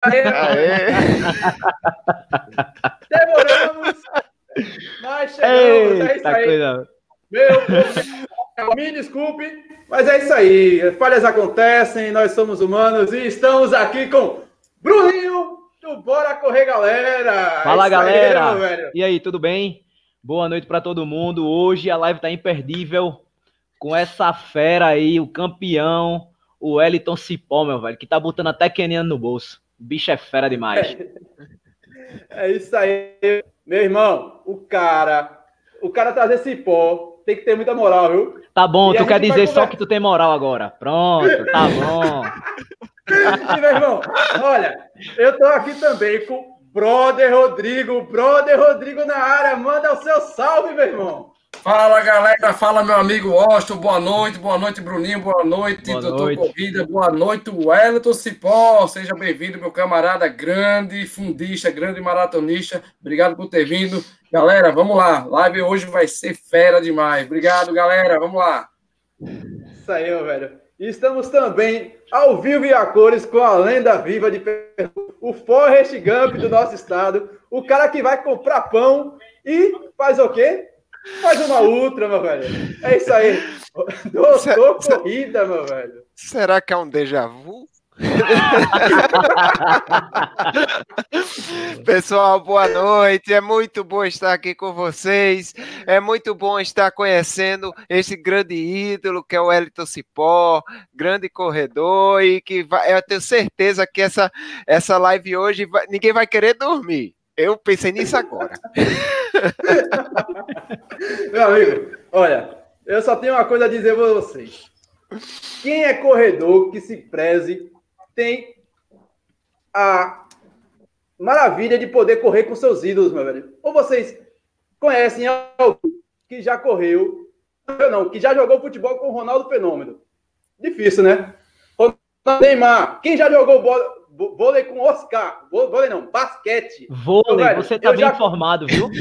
Demoramos, mas chegamos. é isso aí. Coisa. Meu, me desculpe, mas é isso aí. Falhas acontecem, nós somos humanos e estamos aqui com Bruninho do Bora Correr, galera. Fala, é galera. Aí, e aí, tudo bem? Boa noite para todo mundo. Hoje a live tá imperdível com essa fera aí, o campeão, o Eliton Cipó, meu velho, que tá botando até Keniano no bolso. O bicho é fera demais. É, isso aí, meu irmão. O cara, o cara trazer cipó tem que ter muita moral, viu? Tá bom, e tu quer dizer só que tu tem moral agora. Pronto, tá bom. e, meu irmão, olha, eu tô aqui também com Brother Rodrigo, Brother Rodrigo na área, manda o seu salve, meu irmão. Fala galera, fala meu amigo Austin, boa noite, boa noite Bruninho, boa noite, boa doutor noite. Corrida, boa noite Wellington Cipó, seja bem-vindo meu camarada grande fundista, grande maratonista, obrigado por ter vindo. Galera, vamos lá, live hoje vai ser fera demais, obrigado galera, vamos lá. Isso aí, meu velho. Estamos também ao vivo e a cores com a lenda viva de o Forrest Gump do nosso estado, o cara que vai comprar pão e faz o quê? Faz uma ultra, meu velho. É isso aí. Doutor Corrida, meu velho. Será que é um déjà vu? Pessoal, boa noite. É muito bom estar aqui com vocês. É muito bom estar conhecendo esse grande ídolo que é o Elton Cipó, grande corredor e que vai, eu tenho certeza que essa essa live hoje vai, ninguém vai querer dormir. Eu pensei nisso agora. Meu amigo, olha, eu só tenho uma coisa a dizer para vocês. Quem é corredor que se preze tem a maravilha de poder correr com seus ídolos, meu velho. Ou vocês conhecem alguém que já correu, não, que já jogou futebol com o Ronaldo Fenômeno. Difícil, né? Neymar, quem já jogou bola, vôlei com Oscar. Vôlei não, basquete. Vôlei, velho, você tá bem já... informado, viu?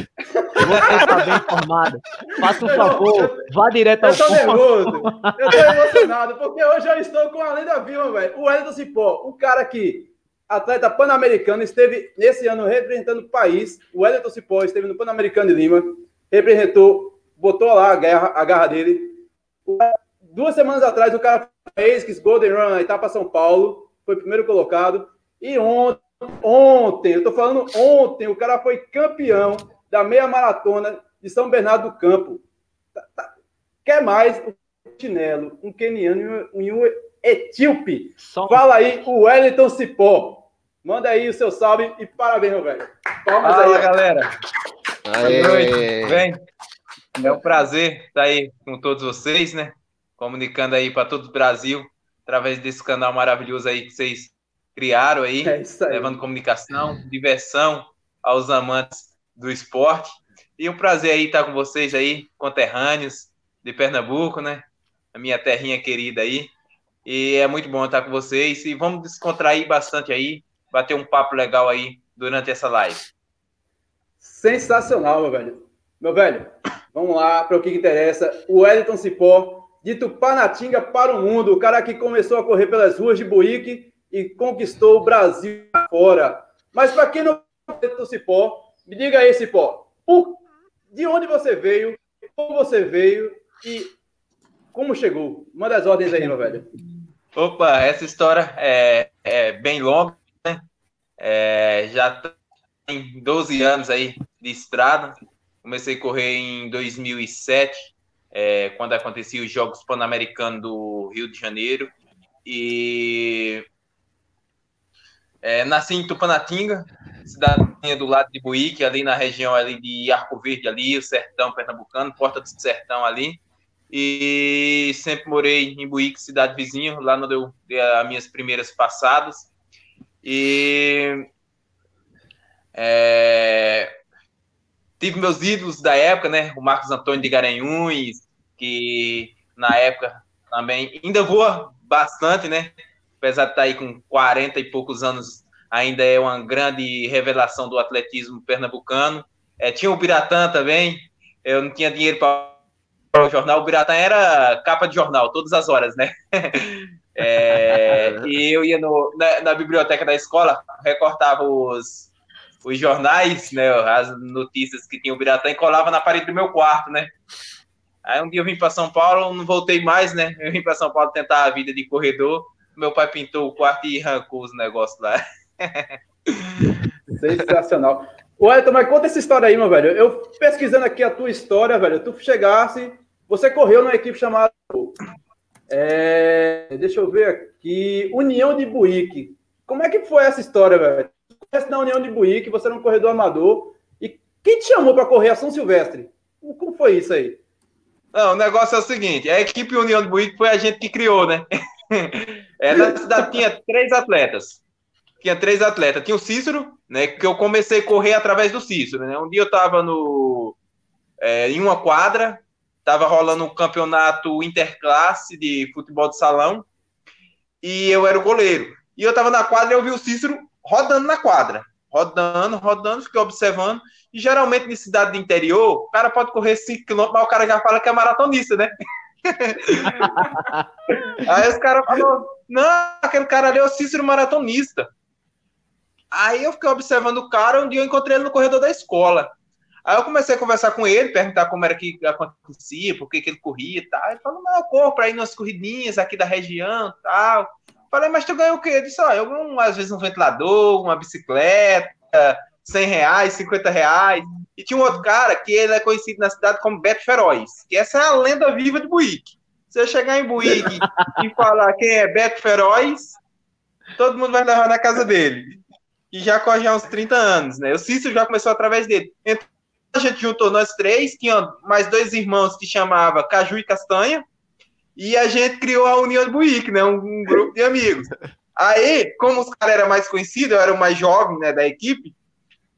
Você tá bem informado. Faça um favor, eu, vá direto ao. Eu tô nervoso, eu tô emocionado, porque hoje eu estou com a lenda viva, velho. O Wellington Cipó, um cara que, atleta pan-americano, esteve nesse ano representando o país. O Wellington Cipó esteve no Pan-Americano de Lima, representou, botou lá a garra, a garra dele. Duas semanas atrás, o cara fez Golden Run na etapa São Paulo foi primeiro colocado. E ontem, ontem, eu tô falando ontem, o cara foi campeão da meia maratona de São Bernardo do Campo. Tá, tá. Quer mais um chinelo, um keniano e um etíope. Só... Fala aí, o Wellington Cipó. Manda aí o seu salve e parabéns, meu velho. Palmas Fala, aí. galera. Aê. Boa noite. Bem, é um prazer estar aí com todos vocês, né? Comunicando aí para todo o Brasil através desse canal maravilhoso aí que vocês criaram aí, é aí, levando comunicação, diversão aos amantes do esporte. E um prazer aí estar com vocês aí, conterrâneos de Pernambuco, né? A minha terrinha querida aí. E é muito bom estar com vocês. E vamos descontrair bastante aí, bater um papo legal aí durante essa live. Sensacional, meu velho. Meu velho, vamos lá para o que interessa. O Wellington Cipó de Tupanatinga para o mundo, o cara que começou a correr pelas ruas de Buíque e conquistou o Brasil fora. Mas para quem não do Cipó, me diga aí, Cipó, por, de onde você veio, como você veio e como chegou? Manda as ordens aí, meu velho. Opa, essa história é, é bem longa, né? É, já tem 12 anos aí de estrada. Comecei a correr em 2007 é, quando aconteciam os Jogos Pan-Americanos do Rio de Janeiro. E é, nasci em Tupanatinga, cidade do lado de Buíque, ali na região ali de Arco Verde, ali, o sertão pernambucano, Porta do Sertão ali. E sempre morei em Buíque, cidade vizinha, lá onde eu dei as minhas primeiras passadas. E é, Tive meus ídolos da época, né? O Marcos Antônio de Garanhuns, que na época também ainda voa bastante, né? Apesar de estar tá aí com 40 e poucos anos, ainda é uma grande revelação do atletismo pernambucano. É, tinha o Biratã também, eu não tinha dinheiro para o jornal, o Biratã era capa de jornal, todas as horas, né? É, e eu ia no, na, na, biblioteca da escola, recortava os, os jornais, né, as notícias que tinha o Biratã e colava na parede do meu quarto, né? Aí um dia eu vim para São Paulo, não voltei mais, né? Eu vim para São Paulo tentar a vida de corredor. Meu pai pintou o quarto e arrancou os negócios lá. Sensacional. Ô, Elton, mas conta essa história aí, meu velho. Eu pesquisando aqui a tua história, velho, tu chegasse, você correu numa equipe chamada. É, deixa eu ver aqui. União de Buíque. Como é que foi essa história, velho? Você na União de Buíque, você era um corredor amador. E quem te chamou para correr a São Silvestre? Como foi isso aí? Não, o negócio é o seguinte: a equipe União de Buíque foi a gente que criou, né? É, na cidade tinha três atletas tinha três atletas. Tinha o Cícero, né? Que eu comecei a correr através do Cícero, né? Um dia eu estava no é, em uma quadra, estava rolando um campeonato interclasse de futebol de salão e eu era o goleiro. E eu estava na quadra e eu vi o Cícero rodando na quadra, rodando, rodando, fiquei observando. E geralmente em cidade do interior, o cara pode correr 5 km, mas o cara já fala que é maratonista, né? Aí os caras falaram, não, aquele cara ali é o Cícero maratonista. Aí eu fiquei observando o cara, um dia eu encontrei ele no corredor da escola. Aí eu comecei a conversar com ele, perguntar como era que acontecia, por que, que ele corria e tal. Ele falou, não, eu corro para ir nas corridinhas aqui da região e tal. Falei, mas tu ganhou o quê? Ele disse, ó, eu ganho às vezes um ventilador, uma bicicleta, 100 reais, 50 reais. E tinha um outro cara que ele é conhecido na cidade como Beto Feroz, que essa é a lenda viva de Buíque. Se eu chegar em Buíque e falar quem é Beto Feroz, todo mundo vai levar na casa dele que já corre há uns 30 anos, né? O Cícero já começou através dele. Então, a gente juntou nós três, tinha mais dois irmãos que chamava Caju e Castanha, e a gente criou a União Buíque, né? Um, um, grupo de amigos. Aí, como os caras eram mais conhecidos, eu era o mais jovem né, da equipe,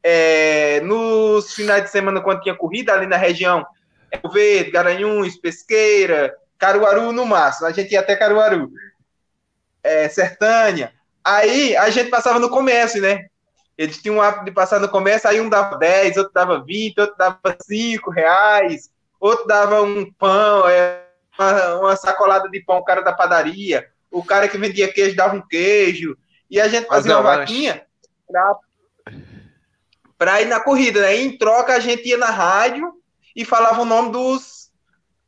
é, nos finais de semana, quando tinha corrida ali na região, o Verde, Garanhuns, Pesqueira, Caruaru no máximo, a gente ia até Caruaru, é, Sertânia, Aí a gente passava no comércio, né? Eles tinham o hábito de passar no comércio, aí um dava 10, outro dava 20, outro dava 5 reais, outro dava um pão, é, uma, uma, sacolada de pão, o cara da padaria, o cara que vendia queijo dava um queijo, e a gente fazia uma vaquinha pra, pra ir na corrida, né? E em troca a gente ia na rádio e falava o nome dos,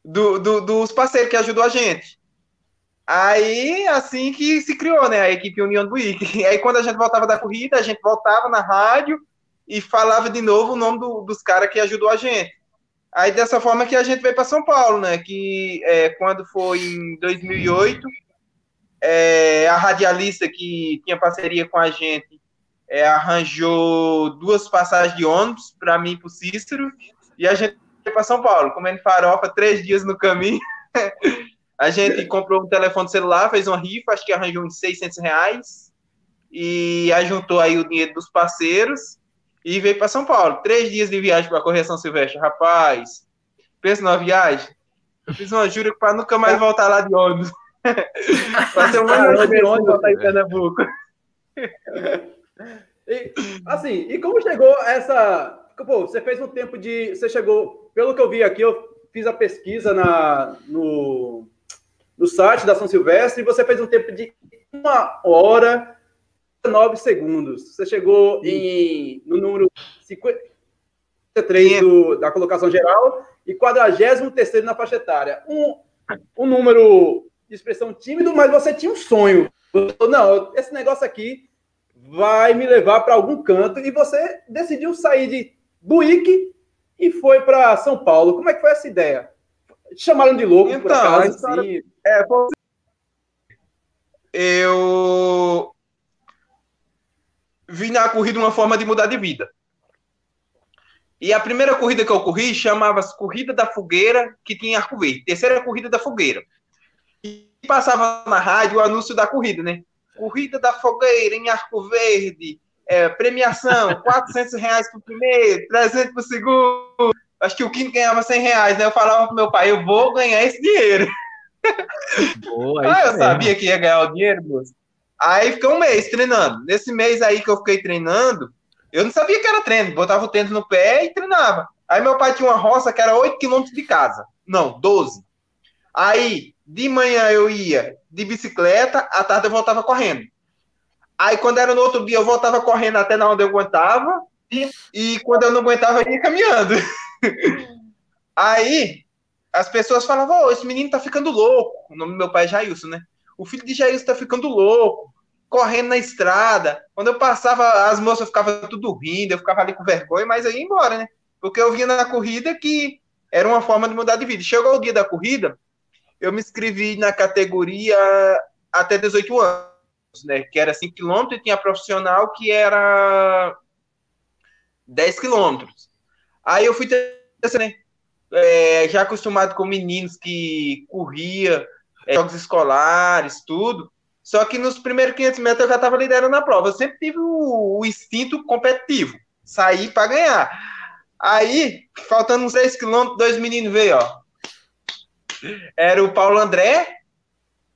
do, do, dos parceiros que ajudou a gente. Aí, assim que se criou, né, a equipe União do Buíque. Aí, quando a gente voltava da corrida, a gente voltava na rádio e falava de novo o nome do, dos caras que ajudou a gente. Aí, dessa forma que a gente veio para São Paulo, né, que é, quando foi em 2008, é, a radialista que tinha parceria com a gente é, arranjou duas passagens de ônibus para mim e para o Cícero, e a gente veio para São Paulo, comendo farofa três dias no caminho. A gente comprou um telefone celular, fez uma rifa, acho que arranjou uns 600 reais. E ajuntou aí o dinheiro dos parceiros e veio para São Paulo. Três dias de viagem para correr São Silvestre. Rapaz, pensa numa viagem. Eu fiz uma jura para nunca mais voltar lá de ônibus. para ser um ano de ônibus voltar em Pernambuco. E, assim, e como chegou essa. Pô, você fez um tempo de. Você chegou, pelo que eu vi aqui, eu fiz a pesquisa na, no, no site da São Silvestre e você fez um tempo de uma hora e nove segundos. Você chegou em, no número 53 do, da colocação geral e 43 na faixa etária. Um, um número de expressão tímido, mas você tinha um sonho. Não, esse negócio aqui vai me levar para algum canto e você decidiu sair de Buíque e foi para São Paulo. Como é que foi essa ideia? chamaram de louco, então, por acaso, história... assim. É, eu vi na corrida uma forma de mudar de vida. E a primeira corrida que eu corri chamava-se Corrida da Fogueira, que tinha Arco Verde. Terceira corrida da Fogueira. E passava na rádio o anúncio da corrida, né? Corrida da Fogueira em Arco Verde, é, premiação, 400 reais pro primeiro, 300 pro segundo, acho que o quinto ganhava 100 reais, né? Eu falava pro meu pai, eu vou ganhar esse dinheiro. Boa, ah, eu mesmo. sabia que ia ganhar o dinheiro, moço. Aí fiquei um mês treinando. Nesse mês aí que eu fiquei treinando, eu não sabia que era treino. Botava o tênis no pé e treinava. Aí meu pai tinha uma roça que era 8 quilômetros de casa. Não, 12. Aí, de manhã eu ia de bicicleta, à tarde eu voltava correndo. Aí, quando era no outro dia, eu voltava correndo até na onde eu aguentava, e, e quando eu não aguentava, eu ia caminhando. Aí, as pessoas falavam, oh, esse menino tá ficando louco. O nome do meu pai é Jailson, né? O filho de Jailson tá ficando louco, correndo na estrada. Quando eu passava, as moças ficavam tudo rindo, eu ficava ali com vergonha, mas aí embora, né? Porque eu via na corrida que era uma forma de mudar de vida. Chegou o dia da corrida, eu me inscrevi na categoria até 18 anos, né? Que era 5 km e tinha profissional que era 10 km. Aí eu fui né? É, já acostumado com meninos que corria, é, jogos escolares, tudo. Só que nos primeiros 500 metros eu já estava liderando a prova. Eu sempre tive o, o instinto competitivo, sair para ganhar. Aí, faltando uns 10 quilômetros, dois meninos veio, ó. Era o Paulo André,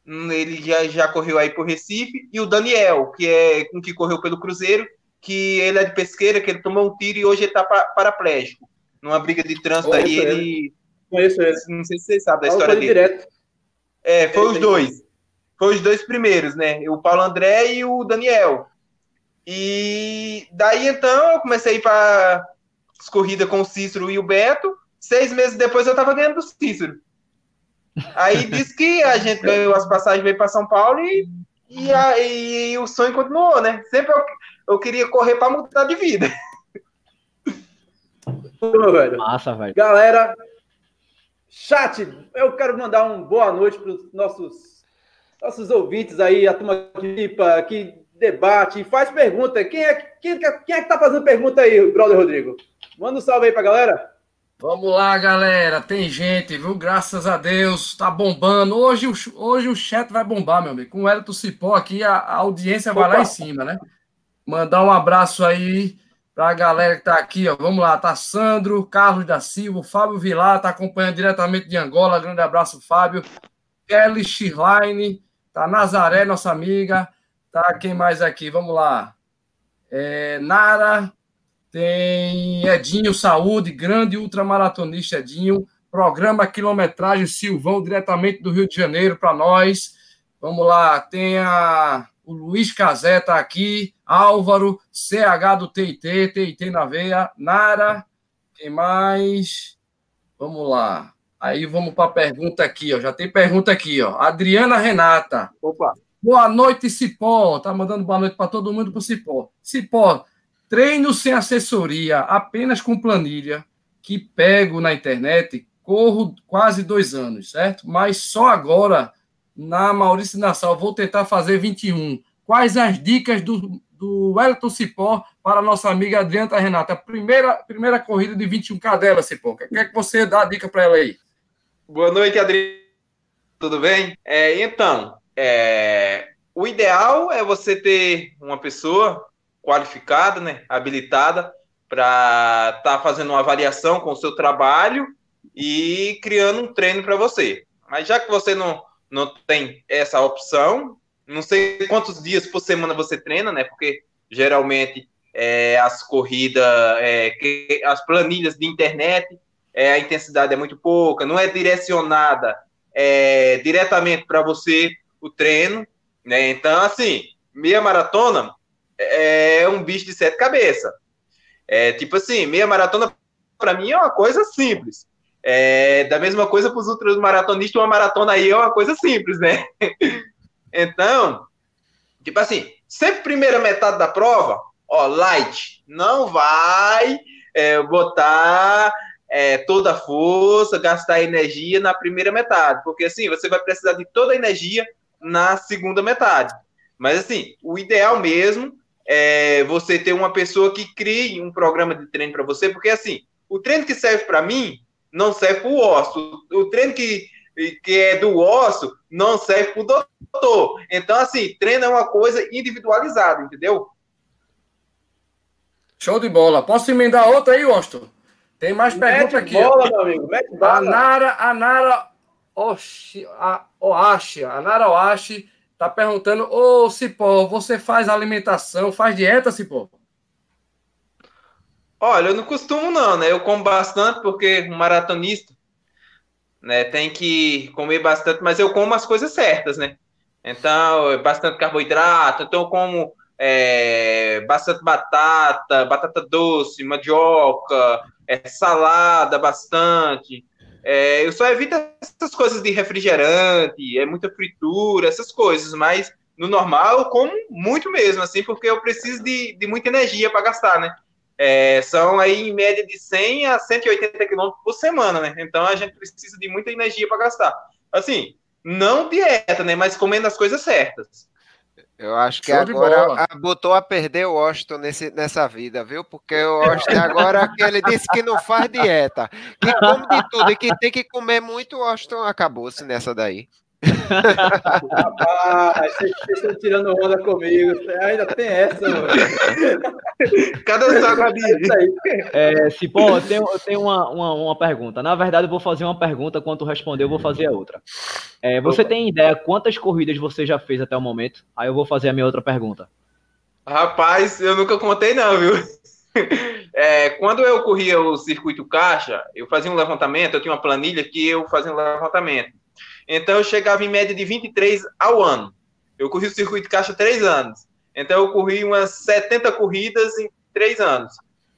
hum, ele já, já correu aí por Recife, e o Daniel, que é com que correu pelo Cruzeiro, que ele é de pesqueira, que ele tomou um tiro e hoje ele tá paraplégico. Numa briga de trânsito aí, ele. ele... Conheço ele. Não sei se vocês sabem da história dele. Direto. É, foi os dois. Foi os dois primeiros, né? O Paulo André e o Daniel. E daí então eu comecei a ir para corrida com o Cícero e o Beto. Seis meses depois eu estava ganhando do Cícero. Aí disse que a gente ganhou as passagens, veio para São Paulo e, e, a, e, o sonho continuou, né? Sempre eu, eu queria correr para mudar de vida. velho. Massa, velho. Galera, chat, eu quero mandar uma boa noite para os nossos, nossos ouvintes aí, a turma que, que debate, faz pergunta. Quem é, quem, quem é que tá fazendo pergunta aí, brother Rodrigo? Manda um salve aí pra galera. Vamos lá, galera. Tem gente, viu? Graças a Deus, tá bombando. Hoje, hoje o chat vai bombar, meu amigo. Com o Elton Cipó aqui, a, a audiência Opa. vai lá em cima, né? Mandar um abraço aí pra galera que tá aqui, ó. Vamos lá, tá Sandro, Carlos da Silva, Fábio Vilar, tá acompanhando diretamente de Angola. Grande abraço, Fábio. Kelly Schirline, tá Nazaré, nossa amiga. Tá, quem mais aqui? Vamos lá. É, Nara, tem Edinho Saúde, grande ultramaratonista Edinho. Programa Quilometragem Silvão, diretamente do Rio de Janeiro para nós. Vamos lá, tem a, o Luiz Casé tá aqui, Álvaro, CH do TIT, TIT na veia, Nara, quem mais? Vamos lá. Aí vamos para a pergunta aqui, ó. Já tem pergunta aqui, ó. Adriana Renata. Opa. Boa noite, Cipó. Tá mandando boa noite para todo mundo pro Cipó. Cipó, Treino sem assessoria, apenas com planilha, que pego na internet, corro quase dois anos, certo? Mas só agora, na Maurício Nassau, vou tentar fazer 21. Quais as dicas do, do Wellington Cipó para nossa amiga Adriana Renata? Primeira, primeira corrida de 21K dela, Cipó. O que é que você dá a dica para ela aí? Boa noite, Adriana. Tudo bem? É, então, é, o ideal é você ter uma pessoa qualificada, né, habilitada para estar tá fazendo uma avaliação com o seu trabalho e criando um treino para você. Mas já que você não, não tem essa opção, não sei quantos dias por semana você treina, né? Porque geralmente é, as corridas, é, que, as planilhas de internet, é, a intensidade é muito pouca, não é direcionada é, diretamente para você o treino, né? Então, assim, meia maratona é um bicho de sete cabeças. É tipo assim, meia maratona para mim é uma coisa simples. É, da mesma coisa para os outros maratonistas, uma maratona aí é uma coisa simples, né? então, tipo assim, sempre primeira metade da prova, ó, light, não vai é, botar é, toda a força, gastar energia na primeira metade, porque assim, você vai precisar de toda a energia na segunda metade. Mas assim, o ideal mesmo é, você ter uma pessoa que crie um programa de treino para você, porque assim, o treino que serve para mim não serve para o osso. O treino que, que é do osso não serve para o doutor. Então, assim, treino é uma coisa individualizada, entendeu? Show de bola. Posso emendar outra aí, Austin? Tem mais perguntas aqui. Bola, meu amigo. Mete bola. A Nara, a Nara Oshi, a Oashi, a Nara Oashi Tá perguntando, ô Cipó, você faz alimentação, faz dieta, Cipó? Olha, eu não costumo não, né? Eu como bastante porque um maratonista, né? Tem que comer bastante, mas eu como as coisas certas, né? Então, é bastante carboidrato, então eu como é, bastante batata, batata doce, mandioca, é, salada bastante. É, eu só evito essas coisas de refrigerante, é muita fritura, essas coisas, mas no normal eu como muito mesmo, assim, porque eu preciso de, de muita energia para gastar, né? É, são aí em média de 100 a 180 quilômetros por semana, né? Então a gente precisa de muita energia para gastar. Assim, não dieta, né? Mas comendo as coisas certas. Eu acho que Show agora a, botou a perder o Washington nesse, nessa vida, viu? Porque o Washington agora que ele disse que não faz dieta, que come de tudo e que tem que comer muito, o Washington acabou-se nessa daí. Rapaz, vocês estão tirando onda comigo. Ainda tem essa, mano. Cada saco é, Cipó, eu tenho, eu tenho uma, uma, uma, pergunta. Na verdade, eu vou fazer uma pergunta. Quando tu responder, eu vou fazer a outra. É, você Opa. tem ideia quantas corridas você já fez até o momento? Aí eu vou fazer a minha outra pergunta. Rapaz, eu nunca contei, não, viu? É, quando eu corria o circuito caixa, eu fazia um levantamento, eu tinha uma planilha que eu fazia um levantamento. Então eu chegava em média de 23 ao ano. Eu corri o circuito caixa três anos. Então eu corri umas 70 corridas em três anos.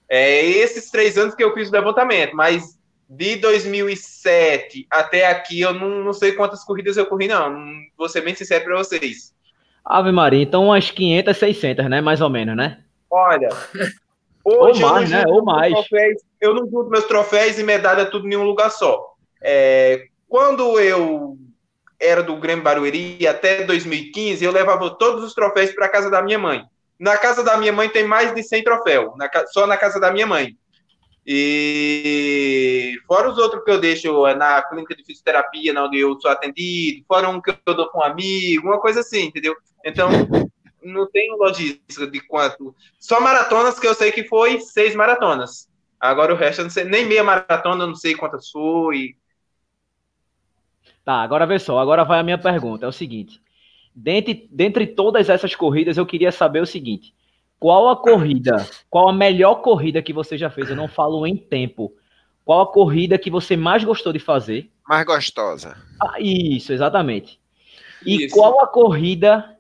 É esses três anos que eu fiz o levantamento, mas de 2007 até aqui eu não, não sei quantas corridas eu corri, não. Vou ser bem sincero para vocês. Ave Maria, então umas 500, 600, né? Mais ou menos, né? Olha, hoje ou mais, né? Ou mais. Troféus, eu não junto meus troféus e medalha tudo em um lugar só. É, quando eu era do Grêmio Barueri até 2015, eu levava todos os troféus para a casa da minha mãe. Na casa da minha mãe tem mais de 100 troféus, na, só na casa da minha mãe. E fora os outros que eu deixo é na clínica de fisioterapia, onde eu sou atendido, fora um que eu dou com um amigo, uma coisa assim, entendeu? Então, não tenho logística de quanto. Só maratonas que eu sei que foi seis maratonas. Agora o resto eu não sei, nem meia maratona, não sei quantas foi. Tá, agora vê só, agora vai a minha pergunta. É o seguinte: dentre, dentre todas essas corridas, eu queria saber o seguinte: qual a corrida, qual a melhor corrida que você já fez? Eu não falo em tempo. Qual a corrida que você mais gostou de fazer? Mais gostosa. Ah, isso, exatamente. E isso. qual a corrida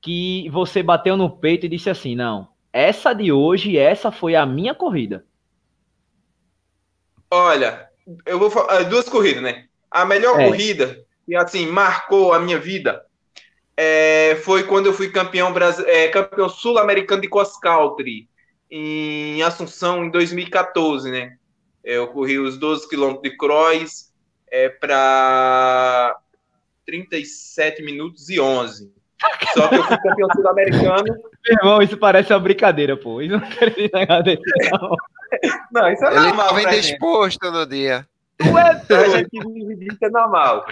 que você bateu no peito e disse assim: não, essa de hoje, essa foi a minha corrida? Olha, eu vou falar duas corridas, né? A melhor é. corrida que assim marcou a minha vida é, foi quando eu fui campeão, é, campeão sul-americano de cross country em Assunção em 2014, né? Eu corri os 12 quilômetros de cross é, para 37 minutos e 11. Só que eu fui campeão sul-americano. Meu irmão, isso parece uma brincadeira, pô. Isso não quero dizer não. Não, isso é Ele normal. Ele estava indisposto no dia. Tu é doido. que é normal.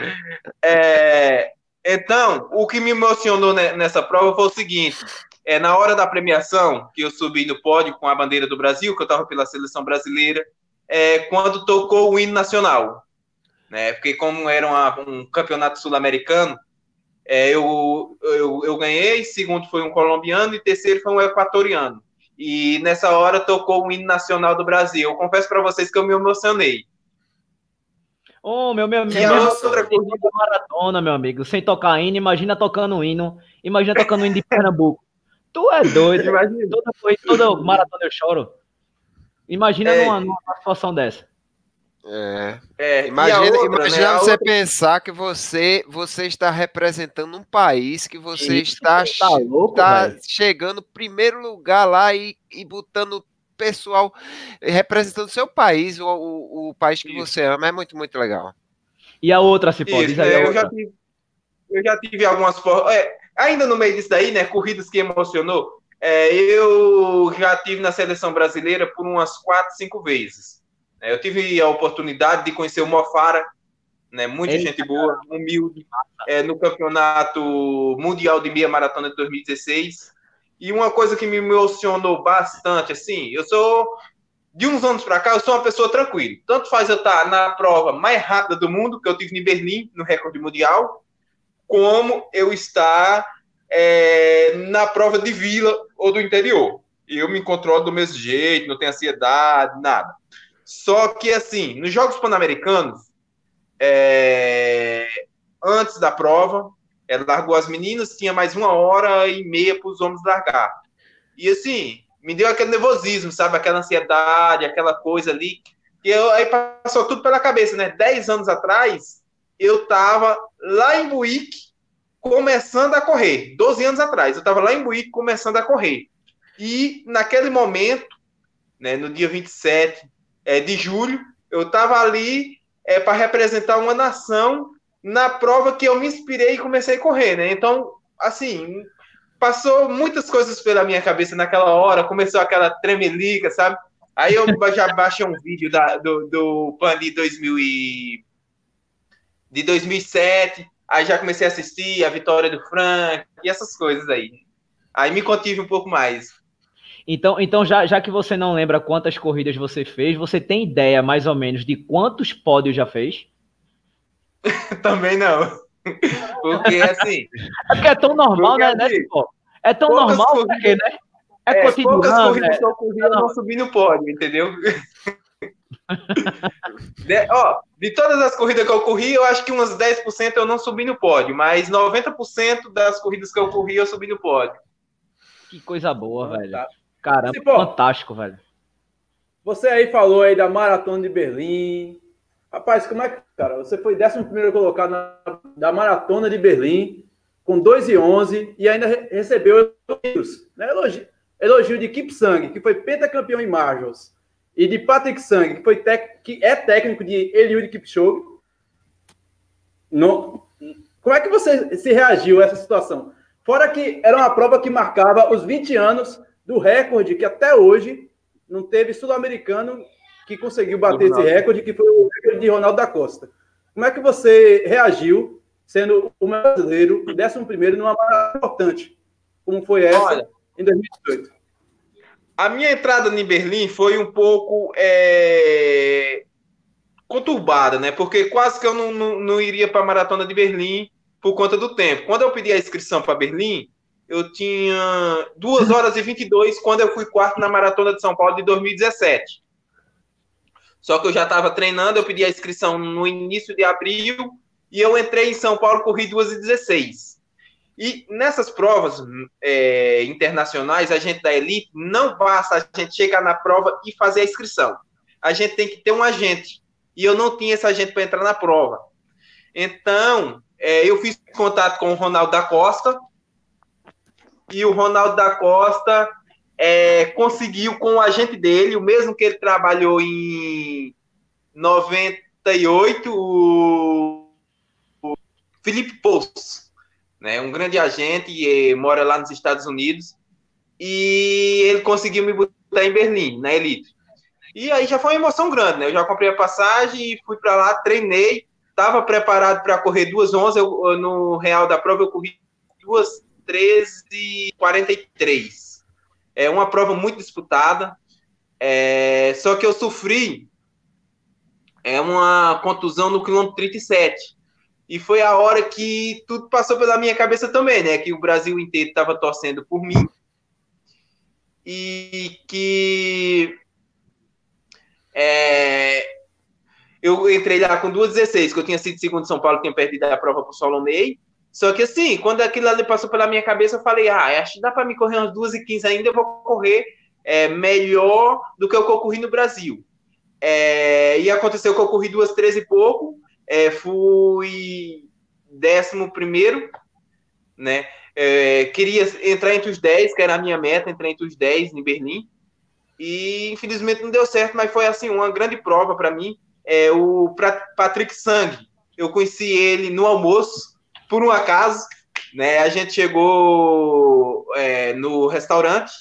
É, então, o que me emocionou nessa prova foi o seguinte: é na hora da premiação, que eu subi no pódio com a bandeira do Brasil, que eu estava pela seleção brasileira, é, quando tocou o hino nacional. Né? Porque, como era uma, um campeonato sul-americano, é, eu, eu, eu ganhei, segundo foi um colombiano e terceiro foi um equatoriano. E nessa hora tocou o hino nacional do Brasil. Eu confesso para vocês que eu me emocionei. Ô, oh, meu, meu, meu, meu outra corrida maratona, meu amigo, sem tocar hino, imagina tocando hino, imagina tocando hino de Pernambuco. Tu é doido, imagina. Toda, toda maratona eu choro. Imagina é. numa, numa situação dessa. É. é imagina, outra, imagina né? você outra... pensar que você você está representando um país que você Isso, está, tá louco, está chegando primeiro lugar lá e, e botando pessoal representando o seu país, o, o, o país que Isso. você ama. É muito, muito legal. E a outra, se pode dizer. É, eu, já tive, eu já tive algumas é, ainda no meio disso daí, né? Corridas que emocionou. É, eu já tive na seleção brasileira por umas quatro, cinco vezes. É, eu tive a oportunidade de conhecer o Mofara, né? Muita Eita, gente boa, humilde, é, no campeonato mundial de meia maratona de 2016. E uma coisa que me emocionou bastante, assim, eu sou de uns anos para cá, eu sou uma pessoa tranquila. Tanto faz eu estar na prova mais rápida do mundo, que eu tive em Berlim, no recorde mundial, como eu estar é, na prova de vila ou do interior. Eu me controlo do mesmo jeito, não tenho ansiedade, nada. Só que, assim, nos Jogos Pan-Americanos, é, antes da prova. Ela largou as meninas, tinha mais uma hora e meia para os homens largar. E assim, me deu aquele nervosismo, sabe? Aquela ansiedade, aquela coisa ali. E eu, aí passou tudo pela cabeça, né? Dez anos atrás, eu estava lá em Buíque, começando a correr. Doze anos atrás, eu estava lá em Buíque, começando a correr. E naquele momento, né, no dia 27 é, de julho, eu estava ali é, para representar uma nação na prova que eu me inspirei e comecei a correr, né? Então, assim, passou muitas coisas pela minha cabeça naquela hora, começou aquela tremelica, sabe? Aí eu já baixei um vídeo da, do, do PAN de, 2000 e, de 2007, aí já comecei a assistir a vitória do Frank e essas coisas aí. Aí me contive um pouco mais. Então, então já, já que você não lembra quantas corridas você fez, você tem ideia mais ou menos de quantos pódios já fez? Também não. Porque assim. É porque é tão normal, né, né assim, É tão normal porque, né? É, é cotidiano. Poucas corridas né? que eu corri, eu não subi no pódio, entendeu? de, ó, de todas as corridas que eu corri, eu acho que umas 10% eu não subi no pódio, mas 90% das corridas que eu corri, eu subi no pódio. Que coisa boa, velho. Tá. Caramba, Cipó, fantástico, velho. Você aí falou aí da Maratona de Berlim. Rapaz, como é que, cara, você foi 11 colocado na da Maratona de Berlim com 2 e 11 e ainda re recebeu elogios, né? elogio, elogio de Kip Sang, que foi pentacampeão em Marjos, e de Patrick Sang, que, foi que é técnico de Eliud Kipchoge. No... Como é que você se reagiu a essa situação? Fora que era uma prova que marcava os 20 anos do recorde que até hoje não teve sul-americano que conseguiu bater esse recorde, que foi o recorde de Ronaldo da Costa. Como é que você reagiu sendo o brasileiro, 11 primeiro numa maratona importante, como foi essa Olha, em 2018? A minha entrada em Berlim foi um pouco é, conturbada, né? Porque quase que eu não, não, não iria para a maratona de Berlim por conta do tempo. Quando eu pedi a inscrição para Berlim, eu tinha 2 horas e 22 quando eu fui quarto na Maratona de São Paulo de 2017. Só que eu já estava treinando, eu pedi a inscrição no início de abril e eu entrei em São Paulo, corri 2 e 16. E nessas provas é, internacionais, a gente da elite, não basta a gente chegar na prova e fazer a inscrição. A gente tem que ter um agente. E eu não tinha esse agente para entrar na prova. Então, é, eu fiz contato com o Ronaldo da Costa, e o Ronaldo da Costa é, conseguiu com o agente dele, o mesmo que ele trabalhou em 98, o, o Felipe Poço, né, um grande agente, e, mora lá nos Estados Unidos, e ele conseguiu me botar em Berlim, na Elite. E aí já foi uma emoção grande, né? Eu já comprei a passagem e fui para lá, treinei, estava preparado para correr 2:11 eu, no real da prova eu corri duas 13,43. É uma prova muito disputada. É, só que eu sofri é uma contusão no quilômetro 37. E foi a hora que tudo passou pela minha cabeça também, né? Que o Brasil inteiro estava torcendo por mim. E que é, eu entrei lá com 2,16, que eu tinha sido segundo São Paulo, tinha perdido a prova para o Solonei. Só que assim, quando aquilo ali passou pela minha cabeça, eu falei, ah, acho que dá para me correr umas 2 e 15 ainda, eu vou correr é, melhor do que eu corri no Brasil. É, e aconteceu que eu corri duas, 13 e pouco, é, fui décimo primeiro, né? É, queria entrar entre os 10, que era a minha meta, entrar entre os 10 em Berlim. E infelizmente não deu certo, mas foi assim uma grande prova para mim. É, o Patrick Sang, eu conheci ele no almoço por um acaso, né, a gente chegou é, no restaurante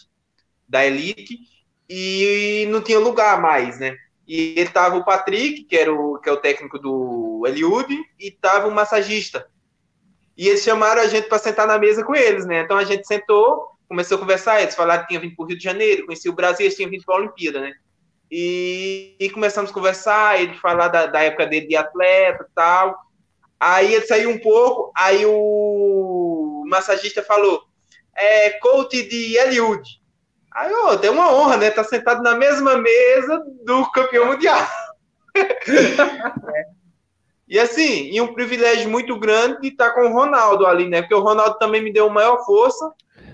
da Elite e não tinha lugar mais, né? E ele tava o Patrick, que era o que é o técnico do Eliud, e tava o massagista. E eles chamaram a gente para sentar na mesa com eles, né? Então a gente sentou, começou a conversar, eles falaram que tinha vindo para o Rio de Janeiro, conhecia o Brasil, eles tinham vindo para a Olimpíada, né? E, e, começamos a conversar, ele falar da, da época dele de atleta e tal. Aí ele saiu um pouco, aí o massagista falou, é coach de Eliud. Aí, ó, tem uma honra, né? Tá sentado na mesma mesa do campeão mundial. é. E assim, e um privilégio muito grande de estar com o Ronaldo ali, né? Porque o Ronaldo também me deu maior força,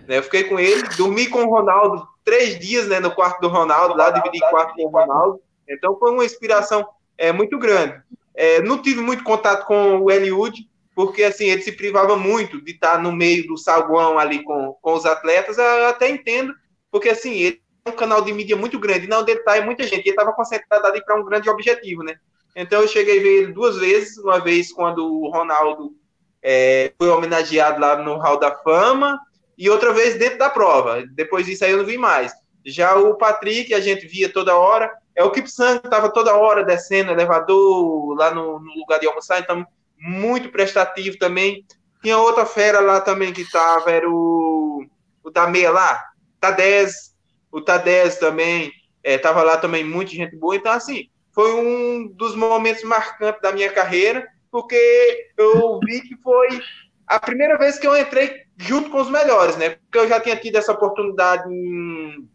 né? Eu fiquei com ele, dormi com o Ronaldo três dias, né? No quarto do Ronaldo, lá dividi quarto com o Ronaldo. Então foi uma inspiração é, muito grande. É, não tive muito contato com o Eliud, porque assim, ele se privava muito de estar no meio do saguão ali com, com os atletas. Eu até entendo, porque assim, ele é um canal de mídia muito grande, não ele está é muita gente, ele estava concentrado ali para um grande objetivo, né? Então eu cheguei a ver ele duas vezes, uma vez quando o Ronaldo é, foi homenageado lá no Hall da Fama, e outra vez dentro da prova. Depois disso aí eu não vi mais. Já o Patrick, a gente via toda hora, é o Kipsang que estava toda hora descendo elevador lá no, no, lugar de almoçar, então muito prestativo também. Tinha outra fera lá também que estava, era o, o da meia lá, Tadez, o Tadez também, estava é, lá também, muita gente boa. Então, assim, foi um dos momentos marcantes da minha carreira, porque eu vi que foi a primeira vez que eu entrei junto com os melhores, né? Porque eu já tinha tido essa oportunidade em,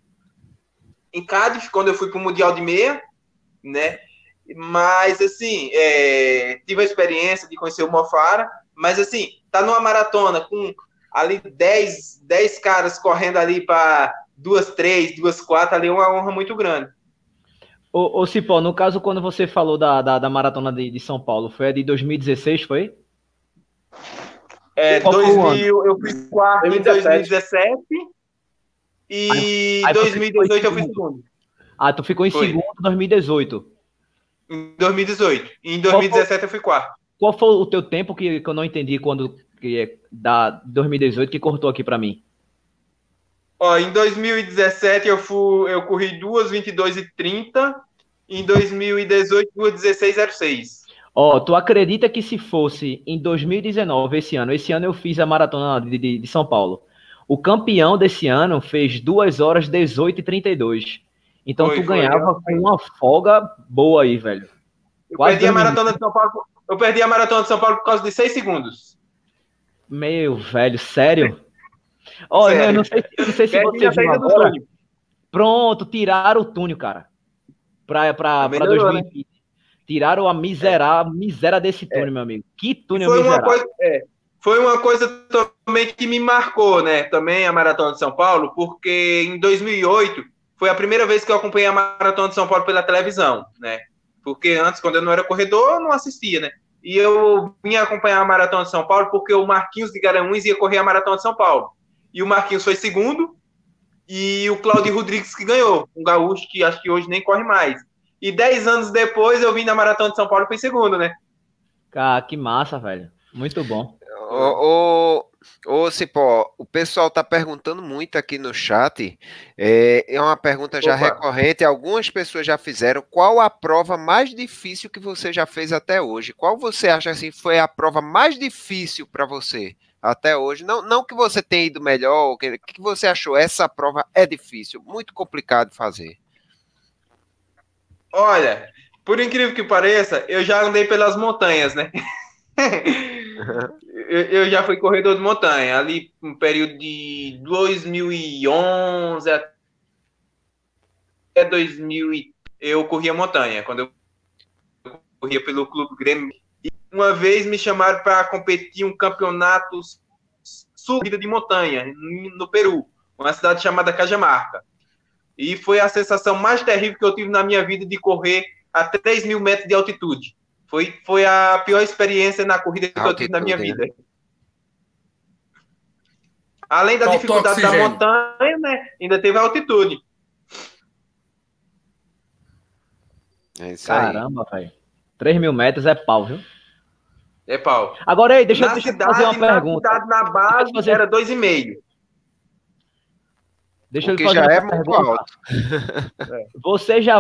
em Cádiz, quando eu fui para o Mundial de Meia, né? Mas, assim, é, tive a experiência de conhecer o Mofara, mas, assim, tá numa maratona com ali 10, 10 caras correndo ali para duas, três, duas, quatro, ali é uma honra muito grande. Ô, ô Cipó, no caso, quando você falou da, da, da maratona de, de, São Paulo, foi a de 2016, foi? É, 2000, eu fiz quarto em 2017 e aí, aí 2018 eu fiz segundo. Ah, tu ficou em foi. segundo em 2018. Em 2018. E em 2017 foi, eu fui quarto. Qual foi o teu tempo que, que eu não entendi quando que é da 2018 que cortou aqui para mim? Ó, em 2017 eu, fui, eu corri 2:22 e 30. Em 2018, 2:16,06. Ó, tu acredita que se fosse em 2019, esse ano, esse ano eu fiz a maratona de, de, de São Paulo. O campeão desse ano fez 2 horas 18 e 32. Então foi, tu ganhava foi, com uma folga boa aí, velho. Eu Quase perdi a maratona de São Paulo. Eu perdi a maratona de São Paulo por causa de 6 segundos. Meu velho, sério? Olha, eu não sei, não sei se você viu agora. Pronto, tiraram o túnel, cara. Pra, pra, pra 2020. Né? Tiraram a miserar, é. miséria desse túnel, é. meu amigo. Que túnel foi miserável. Uma coisa, é, foi uma coisa também que me marcou, né? Também a Maratona de São Paulo, porque em 2008 foi a primeira vez que eu acompanhei a Maratona de São Paulo pela televisão, né? Porque antes, quando eu não era corredor, eu não assistia, né? E eu vinha acompanhar a Maratona de São Paulo porque o Marquinhos de Garanhuns ia correr a Maratona de São Paulo e o Marquinhos foi segundo, e o Claudio Rodrigues que ganhou, um gaúcho que acho que hoje nem corre mais. E dez anos depois eu vim na Maratona de São Paulo e fui segundo, né? Cara, que massa, velho. Muito bom. Ô, ô, ô Cipó, o pessoal tá perguntando muito aqui no chat. É, é uma pergunta já Opa. recorrente, algumas pessoas já fizeram. Qual a prova mais difícil que você já fez até hoje? Qual você acha assim foi a prova mais difícil para você? até hoje. Não, não que você tenha ido melhor, o que, que você achou? Essa prova é difícil, muito complicado fazer. Olha, por incrível que pareça, eu já andei pelas montanhas, né? eu, já fui corredor de montanha, ali no período de 2011 até 2000 eu corria montanha, quando eu corria pelo Clube Grêmio uma vez me chamaram para competir um campeonato subida de montanha no Peru, uma cidade chamada Cajamarca. E foi a sensação mais terrível que eu tive na minha vida de correr a 3 mil metros de altitude. Foi, foi a pior experiência na corrida que altitude, eu tive na minha né? vida. Além da Faltou dificuldade oxigênio. da montanha, né, ainda teve a altitude. É Caramba, velho. 3 mil metros é pau, viu? É pau. Agora aí, deixa, deixa eu fazer uma pergunta. Na, na base fazer... era 2,5. Deixa eu fazer já é pergunta. alto. Você já.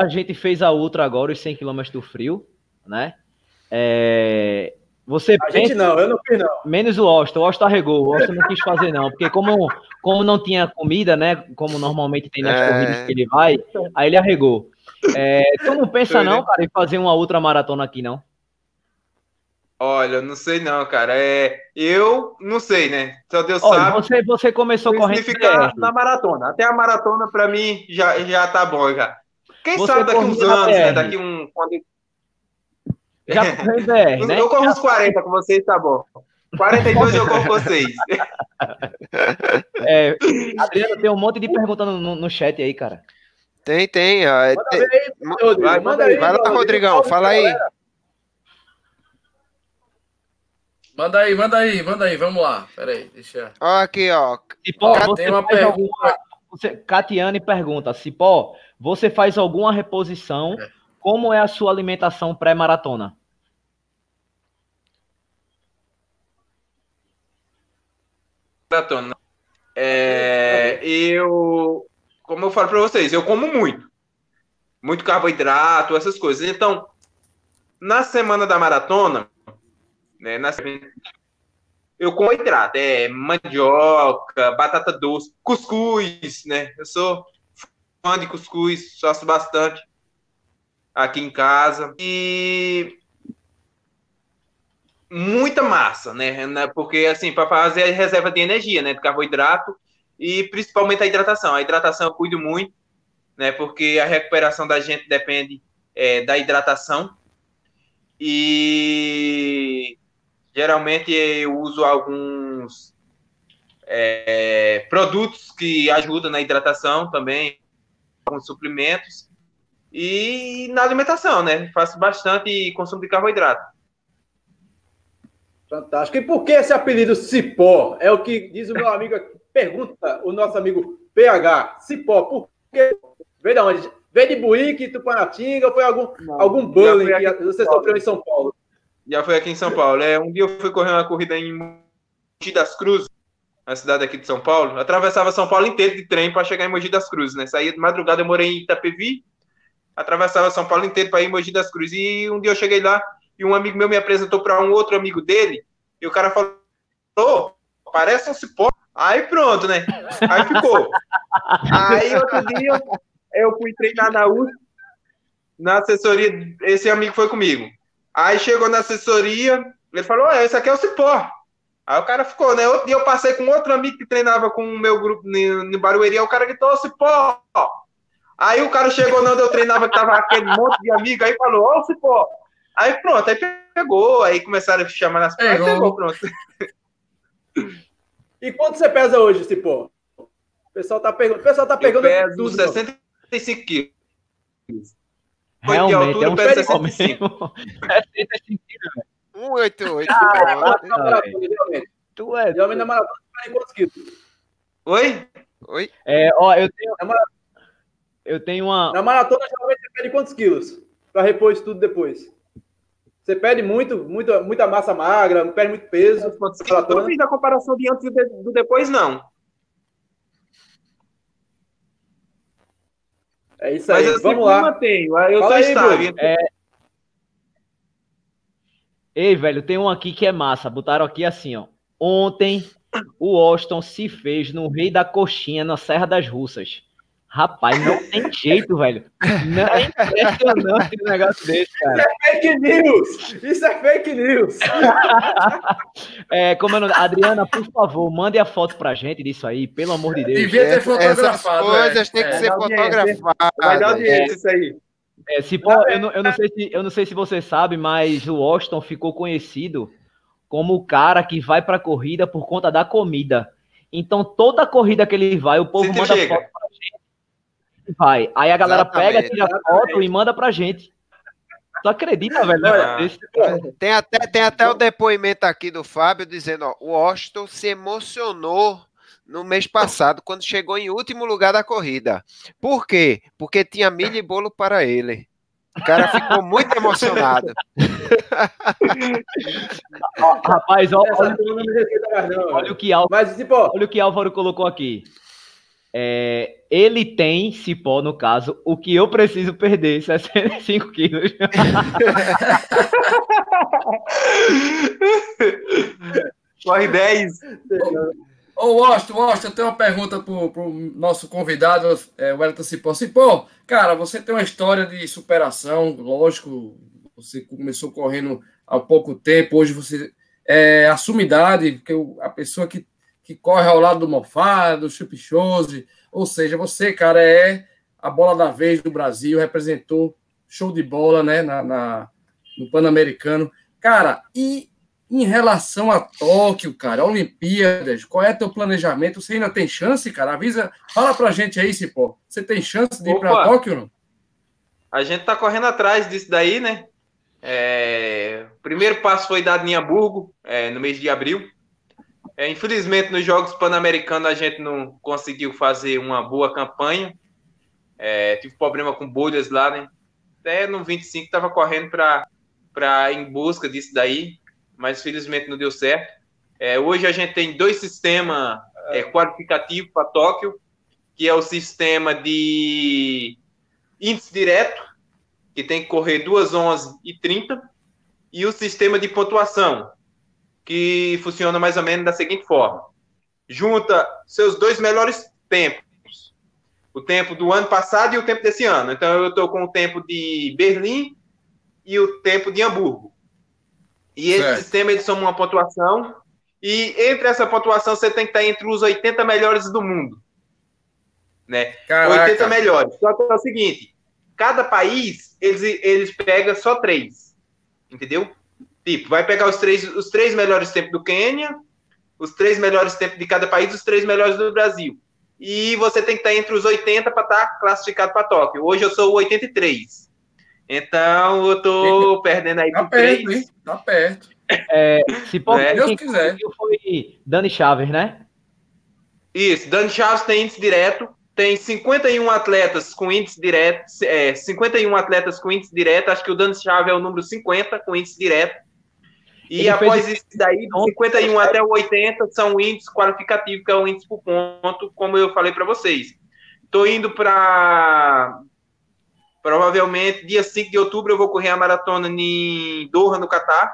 A gente fez a Ultra agora, os 100 km do frio, né? É, você a pensa... gente não, eu não fiz não. Menos o Austin, o Austin arregou, o Austin não quis fazer não, porque como, como não tinha comida, né, como normalmente tem nas é... corridas que ele vai, aí ele arregou. É, tu não pensa não, né? cara, em fazer uma outra maratona aqui, não? Olha, não sei não, cara. É, eu não sei, né? Só Deus Olha, sabe. Você, você começou correndo na maratona. Até a maratona para mim já, já tá bom já. Quem você sabe daqui uns anos, né? Daqui um quando... Já correu BR, né? Eu corro uns 40 com vocês, tá bom. 42 eu corro com vocês. É, Adriano, tem um monte de perguntas no, no chat aí, cara. Tem, tem. Ó. Manda tem... Aí, Rodrigo, vai, manda aí, vai lá, Rodrigão, fala aí. Manda aí, manda aí, manda aí, vamos lá. Pera aí, deixa. Ó, aqui, ó. Cipó, tem uma pergunta. Você, Catiane pergunta: Cipó, você faz alguma reposição? É. Como é a sua alimentação pré-maratona? Maratona. É, eu como eu falo para vocês, eu como muito. Muito carboidrato, essas coisas. Então, na semana da maratona, né, na eu como hidrato, é mandioca, batata doce, cuscuz, né? Eu sou fã de cuscuz, faço bastante aqui em casa. E muita massa, né? Porque assim, para fazer a reserva de energia, né, de carboidrato e principalmente a hidratação. A hidratação eu cuido muito, né? Porque a recuperação da gente depende é, da hidratação. E geralmente eu uso alguns é, produtos que ajudam na hidratação também, alguns suplementos. E na alimentação, né? Faço bastante consumo de carboidrato. Fantástico. E por que esse apelido Cipó? É o que diz o meu amigo aqui. Pergunta o nosso amigo PH, Cipó, por que? Veio de onde? Veio de Buíque, Tupanatinga, ou foi algum, Não, algum bullying que você sofreu em São Paulo? Já foi aqui em São Paulo. É, um dia eu fui correr uma corrida em Mogi das Cruzes, na cidade aqui de São Paulo. Atravessava São Paulo inteiro de trem para chegar em Mogi das Cruzes, né? Saía de madrugada, eu morei em Itapevi, atravessava São Paulo inteiro para ir em Mogi das Cruzes. E um dia eu cheguei lá e um amigo meu me apresentou para um outro amigo dele, e o cara falou: oh, parece um cipó. Aí pronto, né? Aí ficou. Aí outro dia eu fui treinar na USP, na assessoria, esse amigo foi comigo. Aí chegou na assessoria, ele falou: oh, esse aqui é o Cipó. Aí o cara ficou, né? Outro dia eu passei com outro amigo que treinava com o meu grupo no Barueri, o cara gritou: Cipó. Aí o cara chegou onde eu treinava, que tava aquele monte de amigo, aí falou: Ó, oh, Cipó. Aí pronto, aí pegou, aí começaram a chamar nas pegou. aí pegou, pronto. E quanto você pesa hoje, Cipó? O pessoal tá pegando. O pessoal tá pegando. Eu peso tudo, 65 quilos. Realmente, altura, é um 65. 65 quilos, 188. Ah, tu é. Realmente na maratona, quantos quilos? Oi? Oi? É, ó, eu tenho. Eu tenho uma. Na maratona, geralmente você perde quantos quilos? Pra repor isso tudo depois. Você perde muito, muito, muita massa magra, perde muito peso. Eu não fiz a comparação de antes e do depois, não. É isso aí, Mas vamos lá. Mantenho. Eu Fala tô estável. É... Ei, velho, tem um aqui que é massa. Botaram aqui assim, ó. Ontem o Austin se fez no Rei da Coxinha, na Serra das Russas. Rapaz, não tem jeito, velho. Não é impressionante um negócio desse, cara. Isso é fake news! Isso é fake news! é, como é Adriana, por favor, mande a foto pra gente disso aí, pelo amor de Deus. Devia ter fotografado. Essas coisas é. têm que é. ser fotografadas. Vai dar audiência isso aí. É, se, pô, eu, não, eu, não sei se, eu não sei se você sabe, mas o Washington ficou conhecido como o cara que vai pra corrida por conta da comida. Então, toda corrida que ele vai, o povo manda chega. foto vai. Aí a galera Exatamente. pega, tira foto e manda pra gente. Tu acredita, velho? tem, até, tem até o depoimento aqui do Fábio dizendo: ó, o Austin se emocionou no mês passado, quando chegou em último lugar da corrida. Por quê? Porque tinha milho e bolo para ele. O cara ficou muito emocionado. Rapaz, olha, olha, olha, o que Álvaro, tipo, olha o que Álvaro colocou aqui. É, ele tem, Cipó, no caso, o que eu preciso perder, 65 quilos. Corre 10. Ô, Washington, Washington, eu tenho uma pergunta para o nosso convidado, é, o Wellington Cipó. Cipó, cara, você tem uma história de superação, lógico, você começou correndo há pouco tempo, hoje você é a sumidade, porque a pessoa que que corre ao lado do Mofá, do Chup Chose. Ou seja, você, cara, é a bola da vez do Brasil, representou show de bola, né? Na, na no Pan-Americano. Cara, e em relação a Tóquio, cara, Olimpíadas, qual é teu planejamento? Você ainda tem chance, cara? Avisa, fala pra gente aí, Cipó. Você tem chance de ir para Tóquio não? A gente tá correndo atrás disso daí, né? É... O primeiro passo foi dado em Hamburgo, é, no mês de abril. É, infelizmente, nos Jogos Pan-Americanos a gente não conseguiu fazer uma boa campanha. É, tive problema com bolhas lá, né? Até no 25 estava correndo para em busca disso daí, mas felizmente não deu certo. É, hoje a gente tem dois sistemas é, qualificativos para Tóquio, que é o sistema de índice direto, que tem que correr 2 11 e 30, e o sistema de pontuação, que funciona mais ou menos da seguinte forma: junta seus dois melhores tempos, o tempo do ano passado e o tempo desse ano. Então eu estou com o tempo de Berlim e o tempo de Hamburgo. E esse certo. sistema ele soma uma pontuação e entre essa pontuação você tem que estar entre os 80 melhores do mundo. Né? Caraca. 80 melhores. Só que é o seguinte, cada país eles eles pegam só três. Entendeu? Tipo, vai pegar os três, os três melhores tempos do Quênia, os três melhores tempos de cada país, os três melhores do Brasil. E você tem que estar entre os 80 para estar classificado para Tóquio. Hoje eu sou o 83. Então eu tô perdendo aí tá perto, hein? Tá perto. É, se por é, Deus quiser. Foi Dani Chaves, né? Isso, Dani Chaves tem índice direto, tem 51 atletas com índice direto, é, 51 atletas com índice direto, acho que o Dani Chaves é o número 50 com índice direto. E Ele após fez... isso daí, de 51 até o 80 são índices qualificativos, que é o índice por ponto, como eu falei para vocês. Estou indo para. Provavelmente, dia 5 de outubro, eu vou correr a maratona em Doha, no Catar.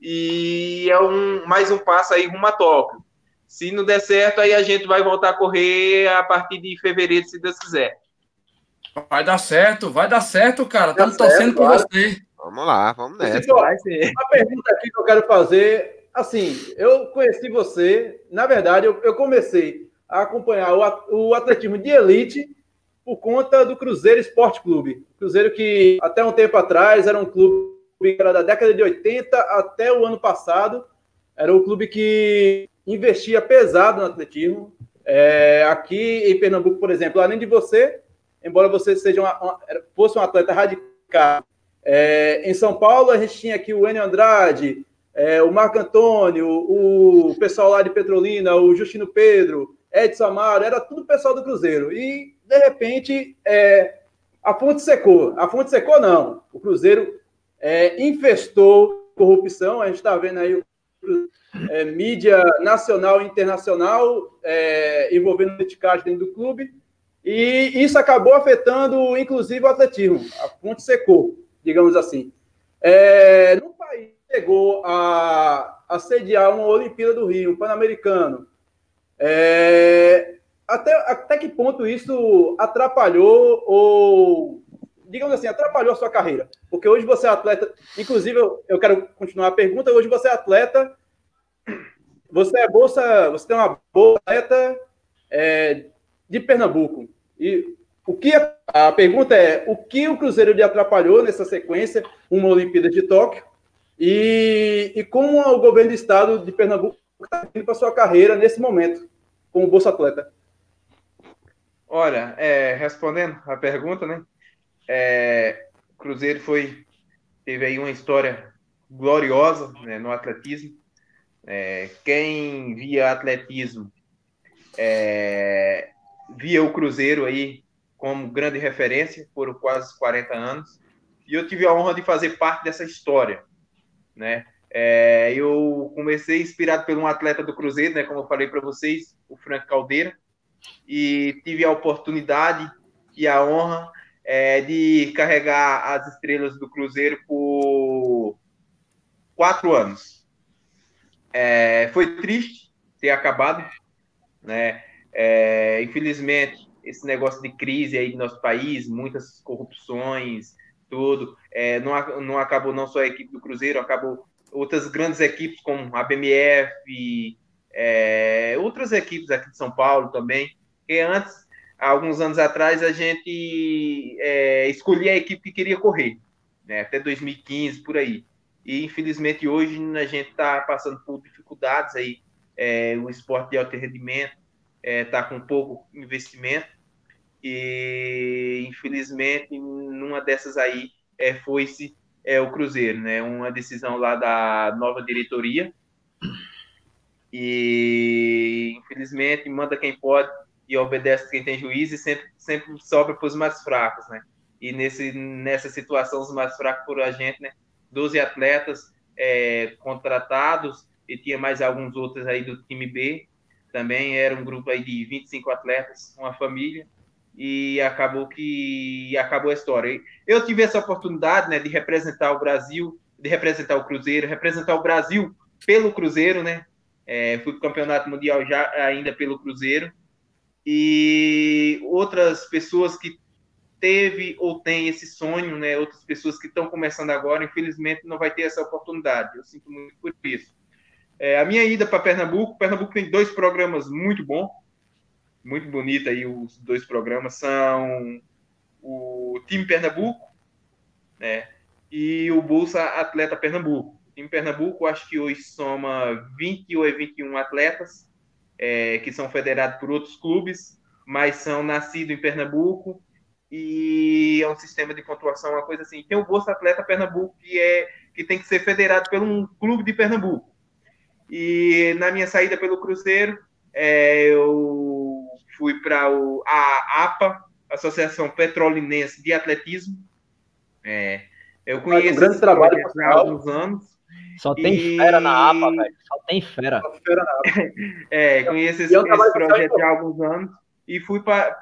E é um, mais um passo aí rumo a Tóquio. Se não der certo, aí a gente vai voltar a correr a partir de fevereiro, se Deus quiser. Vai dar certo, vai dar certo, cara. Estamos torcendo por você. Vamos lá, vamos nessa. Uma pergunta aqui que eu quero fazer. Assim, eu conheci você, na verdade, eu, eu comecei a acompanhar o, o atletismo de elite por conta do Cruzeiro Esporte Clube. Cruzeiro que até um tempo atrás era um clube que era da década de 80 até o ano passado. Era um clube que investia pesado no atletismo. É, aqui em Pernambuco, por exemplo, além de você, embora você seja uma, uma, fosse um atleta radical é, em São Paulo, a gente tinha aqui o Enio Andrade, é, o Marco Antônio, o pessoal lá de Petrolina, o Justino Pedro, Edson Amaro, era tudo pessoal do Cruzeiro. E, de repente, é, a fonte secou. A fonte secou, não. O Cruzeiro é, infestou corrupção. A gente está vendo aí é, mídia nacional e internacional é, envolvendo politicagem dentro do clube. E isso acabou afetando, inclusive, o atletismo. A fonte secou digamos assim. É, no país chegou a, a sediar uma Olimpíada do Rio, um Pan-Americano. É, até, até que ponto isso atrapalhou ou, digamos assim, atrapalhou a sua carreira? Porque hoje você é atleta, inclusive eu, eu quero continuar a pergunta, hoje você é atleta, você é bolsa, você tem uma bolsa atleta é, de Pernambuco. E o que a, a, pergunta é: o que o Cruzeiro lhe atrapalhou nessa sequência, uma Olimpíada de Tóquio, e, e como o governo do estado de Pernambuco está indo para sua carreira nesse momento, como Bolsa Atleta? Olha, é, respondendo a pergunta, né? É, Cruzeiro foi teve aí uma história gloriosa né, no atletismo. É, quem via atletismo é, via o Cruzeiro aí como grande referência por quase 40 anos. E eu tive a honra de fazer parte dessa história, né? É, eu comecei inspirado por um atleta do Cruzeiro, né, como eu falei para vocês, o Frank Caldeira, e tive a oportunidade e a honra é, de carregar as estrelas do Cruzeiro por quatro anos. É, foi triste ter acabado, né? É, infelizmente, esse negócio de crise aí no nosso país, muitas corrupções, tudo. É, não, não acabou não só a equipe do Cruzeiro, acabou outras grandes equipes como a BMF, é, outras equipes aqui de São Paulo também, que antes, alguns anos atrás, a gente é, escolhia a equipe que queria correr. né, até 2015, por aí. E infelizmente hoje a gente está passando por dificuldades aí. É, o esporte de alto rendimento está é, com pouco investimento e infelizmente numa dessas aí é, foi-se é, o Cruzeiro, né? Uma decisão lá da nova diretoria e infelizmente manda quem pode e obedece quem tem juízo e sempre, sempre sobra para os mais fracos, né? E nesse, nessa situação, os mais fracos por a gente, né? 12 atletas é, contratados e tinha mais alguns outros aí do time B. Também era um grupo aí de 25 atletas, uma família e acabou que acabou a história. Eu tive essa oportunidade, né, de representar o Brasil, de representar o Cruzeiro, representar o Brasil pelo Cruzeiro, né? É, fui para o campeonato mundial já ainda pelo Cruzeiro e outras pessoas que teve ou tem esse sonho, né? Outras pessoas que estão começando agora, infelizmente não vai ter essa oportunidade. Eu sinto muito por isso. É, a minha ida para Pernambuco, Pernambuco tem dois programas muito bons, muito bonito aí os dois programas são o time Pernambuco, né? E o Bolsa Atleta Pernambuco. O time Pernambuco, acho que hoje soma 20 ou 21 atletas é, que são federados por outros clubes, mas são nascidos em Pernambuco e é um sistema de pontuação, uma coisa assim. Tem o Bolsa Atleta Pernambuco, que é que tem que ser federado por um clube de Pernambuco. E na minha saída pelo Cruzeiro, é, eu fui para a APA, Associação Petrolinense de Atletismo. É, eu conheço um grande trabalho há alguns anos. Só tem e... fera na APA, velho. Só tem fera. Só fera é, conheço esse, esse projeto há alguns anos e fui para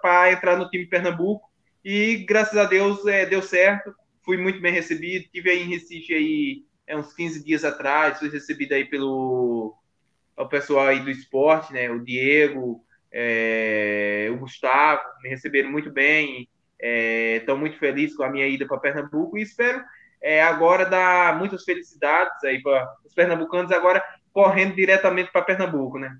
para entrar no time Pernambuco e graças a Deus é, deu certo, fui muito bem recebido, tive aí em Recife aí é, uns 15 dias atrás, fui recebido aí pelo o pessoal aí do esporte, né, o Diego, é, o Gustavo, me receberam muito bem, estou é, muito feliz com a minha ida para Pernambuco e espero é, agora dar muitas felicidades aí para os pernambucanos agora correndo diretamente para Pernambuco, né?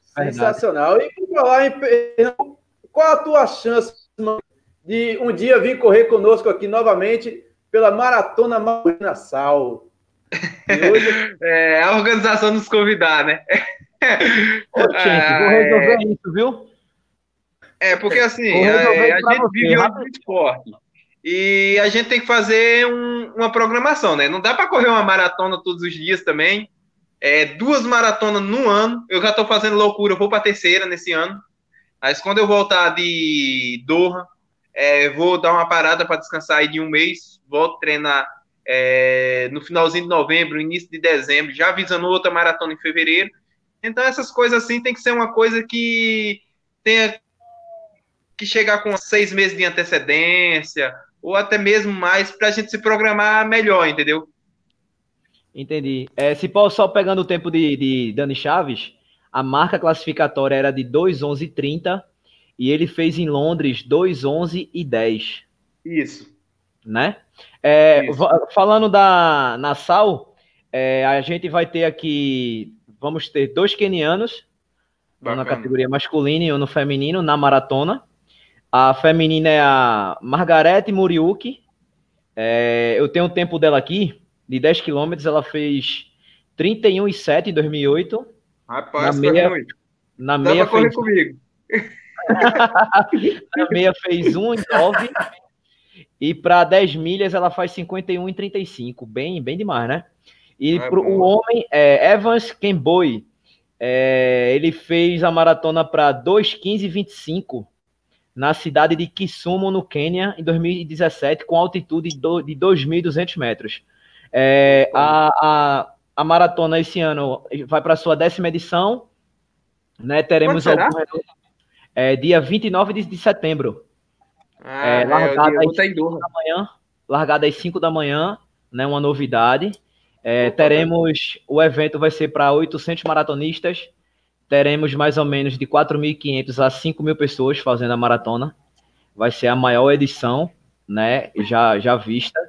Sensacional. E por falar em Pernambuco, qual a tua chance de um dia vir correr conosco aqui novamente pela Maratona Marina Sal? Hoje... é, a organização nos convidar, né? Ô, gente, vou resolver é... isso, viu? É, porque assim, é, a, a gente vive um esporte. E a gente tem que fazer um, uma programação, né? Não dá para correr uma maratona todos os dias também é, duas maratonas no ano. Eu já estou fazendo loucura, eu vou para terceira nesse ano. Mas quando eu voltar de Doha, é, vou dar uma parada para descansar aí de um mês. Volto treinar é, no finalzinho de novembro, início de dezembro, já avisando outra maratona em fevereiro. Então, essas coisas assim tem que ser uma coisa que tenha que chegar com seis meses de antecedência, ou até mesmo mais, para a gente se programar melhor, entendeu? Entendi. É, se só pegando o tempo de, de Dani Chaves, a marca classificatória era de 2:11:30 e ele fez em Londres 2:11 e 10. Isso. Né? É. Falando da Nassau, é, a gente vai ter aqui, vamos ter dois kenianos, um na categoria masculina e um no feminino, na maratona. A feminina é a Margarete Muriuki. É, eu tenho o tempo dela aqui, de 10 quilômetros, ela fez 31,7 em 2008. Rapaz, na meia, muito. Na Dá meia fez... comigo. na meia fez 1,9 e para 10 milhas ela faz 51 em 35, bem, bem demais, né? E é pro, o homem é Evans Kemboi, é, ele fez a maratona para 2:15:25 na cidade de Kisumu, no Quênia, em 2017, com altitude de 2.200 metros. É, a, a, a, maratona esse ano vai para a sua décima edição. Né? Teremos algum, é, dia 29 de, de setembro. Ah, é, largada, às 5 da manhã, largada às 5 da manhã, né? uma novidade. É, teremos, o evento vai ser para 800 maratonistas, teremos mais ou menos de 4.500 a 5.000 pessoas fazendo a maratona. Vai ser a maior edição, né, já, já vista.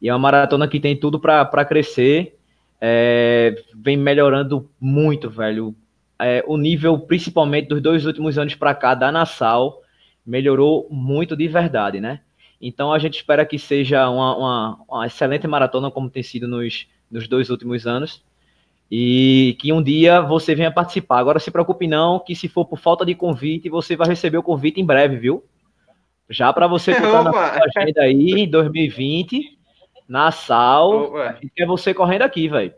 E é uma maratona que tem tudo para crescer. É, vem melhorando muito, velho. É, o nível, principalmente dos dois últimos anos para cá, da Nassau, melhorou muito de verdade, né? Então a gente espera que seja uma, uma, uma excelente maratona, como tem sido nos, nos dois últimos anos. E que um dia você venha participar. Agora se preocupe não, que se for por falta de convite, você vai receber o convite em breve, viu? Já para você botar na sua agenda aí em 2020, na SAL, é você correndo aqui, velho.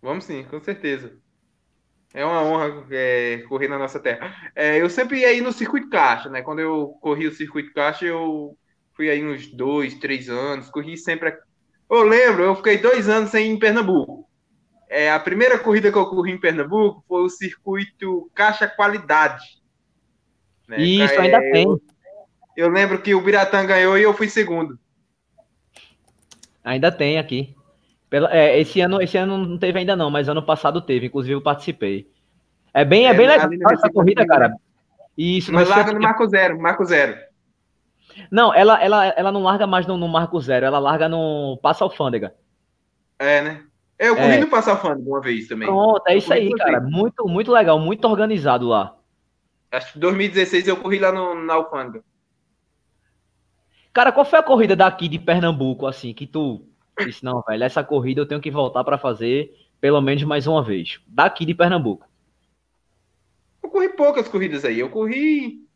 Vamos sim, com certeza. É uma honra é, correr na nossa terra. É, eu sempre ia ir no circuito caixa, né? Quando eu corri o circuito caixa, eu fui aí uns dois, três anos, corri sempre. Eu lembro, eu fiquei dois anos sem ir em Pernambuco. É, a primeira corrida que eu corri em Pernambuco foi o circuito Caixa Qualidade. Né? Isso, é, ainda tem. Eu, eu lembro que o Biratã ganhou e eu fui segundo. Ainda tem aqui. Pela, é, esse, ano, esse ano não teve ainda não, mas ano passado teve, inclusive eu participei. É bem, é, é bem legal essa corrida, cara. Isso, mas larga no Marco Zero, Marco Zero. Não, ela, ela, ela não larga mais no, no Marco Zero, ela larga no Passa Alfândega. É, né? Eu corri é. no Passa Alfândega uma vez também. Pronto, é isso aí, cara. Muito, muito legal, muito organizado lá. Acho que em 2016 eu corri lá no, na Alfândega. Cara, qual foi a corrida daqui de Pernambuco, assim, que tu disse, não, velho, essa corrida eu tenho que voltar para fazer pelo menos mais uma vez. Daqui de Pernambuco. Eu corri poucas corridas aí. Eu corri.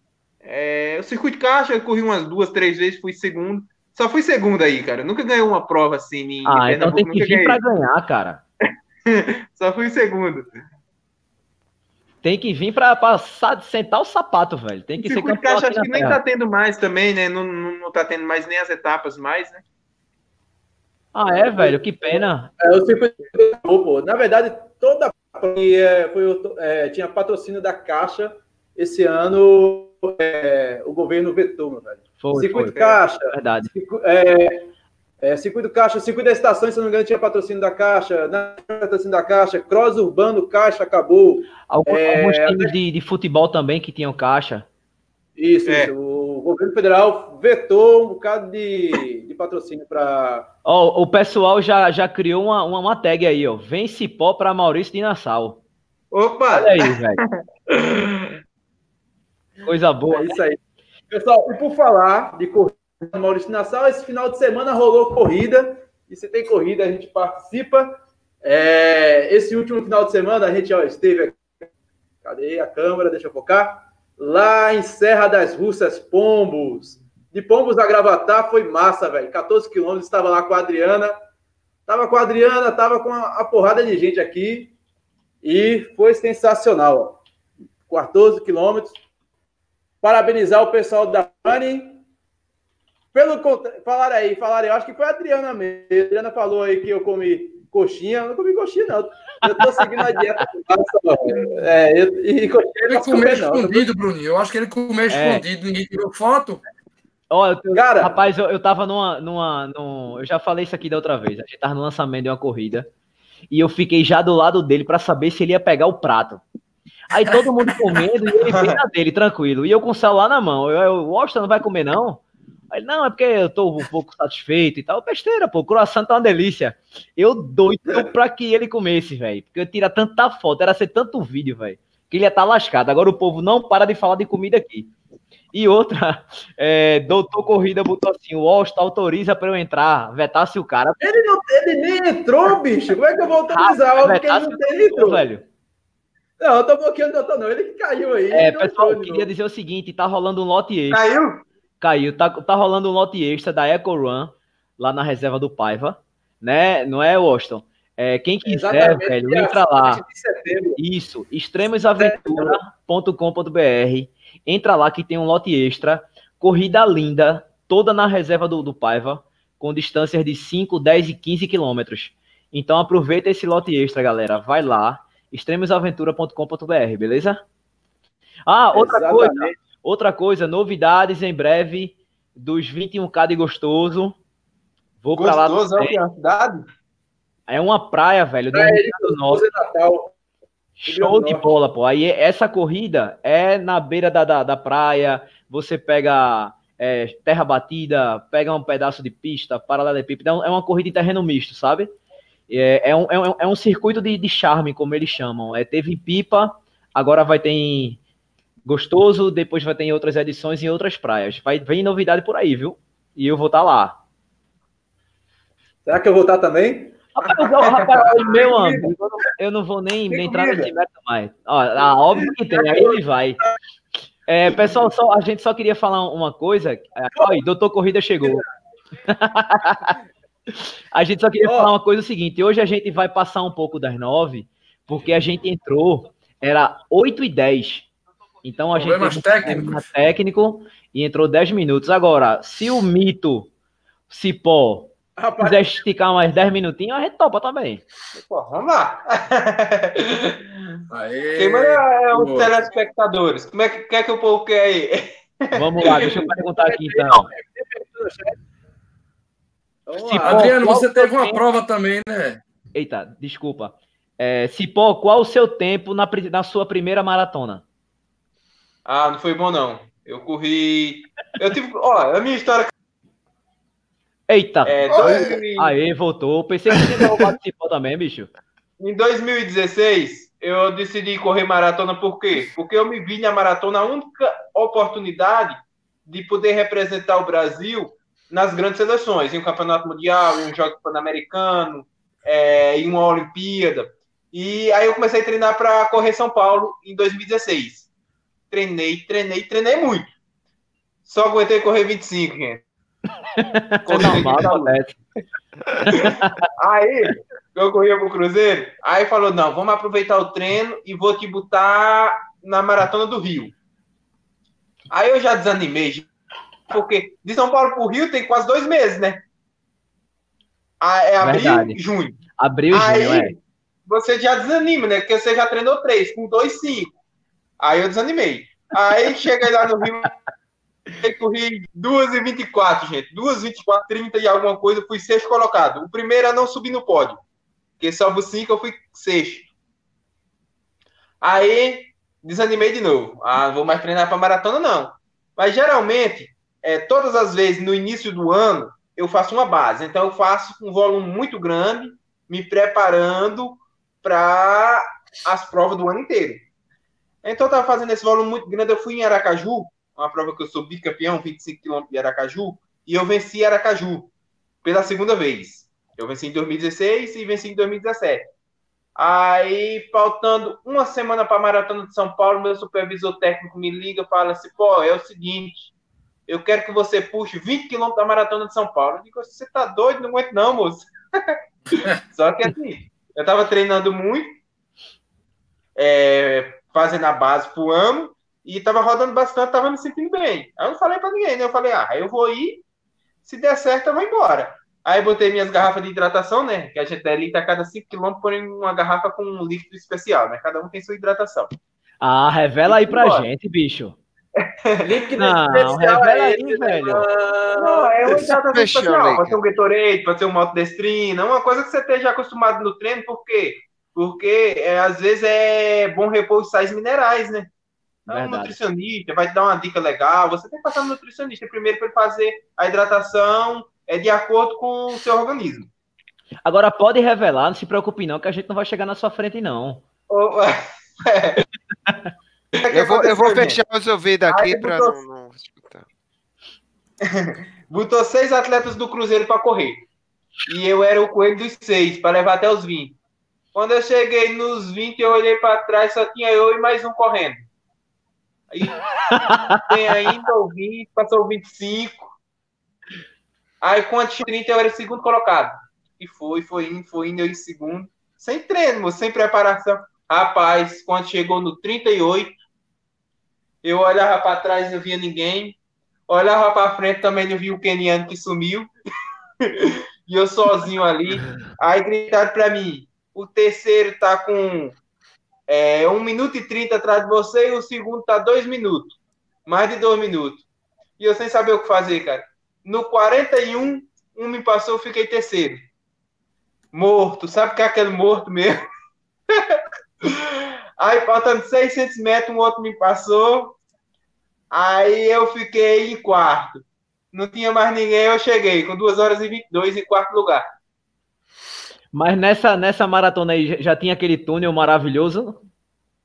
É, o circuito caixa, eu corri umas duas, três vezes, fui segundo. Só fui segundo aí, cara. Eu nunca ganhei uma prova assim em Ah, então tem que vir para ganhar, cara. Só fui segundo. Tem que vir para passar, sentar o sapato, velho. Tem que o ser campeão. Caixa, acho que nem tá tendo mais também, né? Não, não, não tá tendo mais nem as etapas mais, né? Ah, é, velho? Que pena. É, eu sempre... Na verdade, toda é, foi, é, tinha patrocínio da Caixa. Esse ano, é, o governo vetou, meu velho. Foi, circuito foi, Caixa. Verdade. É, é, circuito Caixa, circuito das estações, se não me engano, tinha patrocínio da Caixa. Na patrocínio da Caixa, Cross Urbano, Caixa, acabou. Alguns, é, alguns times de, de futebol também que tinham Caixa. Isso, é. isso. O governo federal vetou um bocado de, de patrocínio para. Oh, o pessoal já, já criou uma, uma, uma tag aí, ó. Vem cipó para Maurício de Nassau. Opa! Olha aí, velho. Coisa boa. É isso aí. Pessoal, e por falar de corrida Maurício Nassau, esse final de semana rolou corrida. E se tem corrida, a gente participa. É, esse último final de semana, a gente ó, esteve aqui. Cadê a câmera? Deixa eu focar lá em Serra das Russas, Pombos. De Pombos a Gravatar foi massa, velho. 14 quilômetros, estava lá com a Adriana. Tava com a Adriana, tava com a, a porrada de gente aqui. E foi sensacional, ó. 14 quilômetros. Parabenizar o pessoal da Mani. Pelo falaram aí, falaram aí, eu acho que foi a Adriana mesmo. A Adriana falou aí que eu comi coxinha. Eu não comi coxinha, não. Eu tô seguindo a dieta. é, eu, e coxinha ele comeu escondido, não. Bruninho. Eu acho que ele comeu é. escondido. Ninguém tirou foto. Ó, Cara, rapaz, eu, eu tava numa, numa, numa. Eu já falei isso aqui da outra vez. A gente tava no lançamento de uma corrida. E eu fiquei já do lado dele para saber se ele ia pegar o prato. Aí todo mundo comendo e ele bem na dele, tranquilo. E eu com o celular na mão. Eu, eu, o Austin não vai comer, não? Aí, não, é porque eu tô um pouco satisfeito e tal. Besteira, pô, o croissant tá uma delícia. Eu doido pra que ele comesse, velho. Porque eu tira tanta foto, era ser tanto vídeo, velho, que ele ia estar tá lascado. Agora o povo não para de falar de comida aqui. E outra, é, doutor Corrida botou assim: o Austin autoriza para eu entrar, vetasse o cara. Ele, não, ele nem entrou, bicho. Como é que eu vou autorizar? Ah, porque ele não tem entrou. Velho. Não, eu tô bloqueando o doutor, não. Ele que caiu aí. É, pessoal, eu queria dizer o seguinte: tá rolando um lote extra. Caiu? Caiu. Tá, tá rolando um lote extra da Eco Run lá na reserva do Paiva, né? Não é, Washington? É, quem quiser, Exatamente, velho, entra lá. Isso, extremosaventura.com.br. Entra lá que tem um lote extra. Corrida linda, toda na reserva do, do Paiva, com distâncias de 5, 10 e 15 quilômetros. Então aproveita esse lote extra, galera. Vai lá, extremosaventura.com.br, beleza? Ah, outra Exatamente. coisa. Outra coisa, novidades em breve dos 21K de Gostoso. Vou para lá. Gostoso é uma cidade? É uma praia, velho. Do é, do Norte. Natal. Show de bola, pô. Aí essa corrida é na beira da, da, da praia. Você pega é, terra batida, pega um pedaço de pista, paralelepípedo. É uma corrida em terreno misto, sabe? É, é, um, é, um, é um circuito de, de charme, como eles chamam. É, teve pipa, agora vai ter em gostoso. Depois vai ter outras edições em outras praias. Vai vem novidade por aí, viu? E eu vou estar tá lá. Será que eu vou estar tá também? Rapaz, meu amigo, eu não vou nem, nem entrar nesse mérito mais. Ó, ah, óbvio que tem, aí ele vai. É, pessoal, só, a gente só queria falar uma coisa. Aí, doutor Corrida chegou. a gente só queria falar uma coisa o seguinte: hoje a gente vai passar um pouco das nove, porque a gente entrou, era 8 e 10. Então a Problemas gente técnico. técnico e entrou 10 minutos. Agora, se o mito Cipó Rapaz. quiser esticar mais 10 minutinhos, a gente topa também. Pô, vamos lá. Aê, Quem manda é os telespectadores. Como é que quer que o povo quer aí? Vamos lá, deixa eu perguntar aqui então. Cipó, Adriano, você teve uma tempo... prova também, né? Eita, desculpa. É, Cipó, qual o seu tempo na, na sua primeira maratona? Ah, não foi bom não. Eu corri. Eu tive. Ó, a minha história Eita! É, dois... Aê, voltou. Pensei que você não participou também, bicho. Em 2016, eu decidi correr maratona por quê? Porque eu me vi na maratona a única oportunidade de poder representar o Brasil nas grandes seleções, em um campeonato mundial, em um jogo pan-americano, é, em uma Olimpíada. E aí eu comecei a treinar para correr São Paulo em 2016. Treinei, treinei, treinei muito. Só aguentei correr 25, gente. aí, eu corria pro Cruzeiro, aí falou, não, vamos aproveitar o treino e vou te botar na Maratona do Rio. Aí eu já desanimei, porque de São Paulo pro Rio tem quase dois meses, né? É abril e junho. Abril e junho, é. Você já desanima, né? Porque você já treinou três, com dois, cinco. Aí eu desanimei. Aí cheguei lá no Rio, corri 2h24, gente. 2h24, 30 e alguma coisa, fui sexto colocado. O primeiro a não subir no pódio. Porque salvo 5, eu fui sexto. Aí, desanimei de novo. Ah, não vou mais treinar para maratona, não. Mas geralmente, é, todas as vezes no início do ano, eu faço uma base. Então, eu faço um volume muito grande, me preparando para as provas do ano inteiro. Então, eu estava fazendo esse volume muito grande. Eu fui em Aracaju, uma prova que eu sou bicampeão, 25 km de Aracaju, e eu venci Aracaju pela segunda vez. Eu venci em 2016 e venci em 2017. Aí, faltando uma semana para a Maratona de São Paulo, meu supervisor técnico me liga e fala assim: pô, é o seguinte, eu quero que você puxe 20 km da Maratona de São Paulo. Eu digo: você tá doido? Não aguento, não, moço. Só que assim, eu estava treinando muito, é, fazendo a base pro ano, e tava rodando bastante, tava me sentindo bem. Aí eu não falei para ninguém, né? Eu falei, ah, eu vou ir, se der certo, eu vou embora. Aí botei minhas garrafas de hidratação, né? Que a gente é litro a cada 5 km, porém uma garrafa com um líquido especial, né? Cada um tem sua hidratação. Ah, revela aí pra gente, bicho. líquido não, especial revela aí, aí velho. Não, é uma hidratação especial. Pode ser um Gatorade, pode ser um maltodestrina, uma coisa que você esteja acostumado no treino, por quê? Porque é, às vezes é bom repor os sais minerais, né? Então, um nutricionista vai te dar uma dica legal. Você tem que passar no nutricionista primeiro para ele fazer a hidratação é, de acordo com o seu organismo. Agora pode revelar, não se preocupe não, que a gente não vai chegar na sua frente não. Oh, é. eu, vou, eu vou fechar os ouvidos aqui para botou... não escutar. botou seis atletas do Cruzeiro para correr. E eu era o coelho dos seis, para levar até os 20. Quando eu cheguei nos 20, eu olhei para trás, só tinha eu e mais um correndo. Aí tem ainda o 20, passou o 25. Aí quando tinha 30 eu era segundo colocado. E foi, foi indo, foi indo eu em segundo. Sem treino, sem preparação. Rapaz, quando chegou no 38, eu olhava para trás e não via ninguém. Olhava para frente também não via o keniano que sumiu. e eu sozinho ali. Aí gritaram para mim: o terceiro tá com é, 1 minuto e 30 atrás de você e o segundo tá 2 minutos. Mais de 2 minutos. E eu sem saber o que fazer, cara. No 41, um me passou, fiquei terceiro. Morto. Sabe o que é aquele morto mesmo? Aí, faltando 600 metros, um outro me passou. Aí eu fiquei em quarto. Não tinha mais ninguém, eu cheguei com 2 horas e 22 em quarto lugar. Mas nessa, nessa maratona aí já tinha aquele túnel maravilhoso?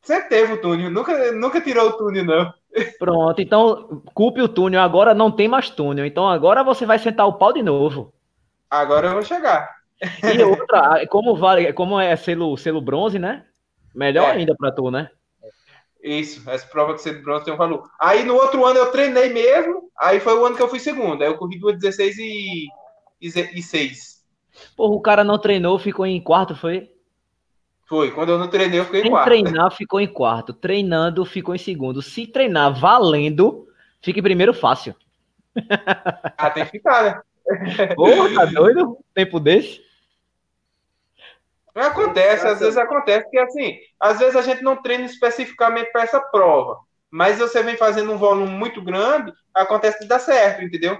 Sempre teve o túnel, nunca, nunca tirou o túnel, não. Pronto, então culpe o túnel, agora não tem mais túnel. Então agora você vai sentar o pau de novo. Agora eu vou chegar. E outra, como vale, como é selo, selo bronze, né? Melhor é. ainda para tu, né? Isso, essa prova de selo bronze tem um valor. Aí no outro ano eu treinei mesmo, aí foi o ano que eu fui segundo. Aí eu corri 2,16 e, e, e 6. Porra, o cara não treinou, ficou em quarto, foi? Foi, quando eu não treinei, eu fiquei em quarto. Treinar, ficou em quarto. Treinando, ficou em segundo. Se treinar valendo, fica em primeiro fácil. Ah, tem que ficar, né? Porra, tá doido? Tempo desse? Acontece, às vezes acontece que assim, às vezes a gente não treina especificamente para essa prova, mas você vem fazendo um volume muito grande, acontece de dar certo, entendeu?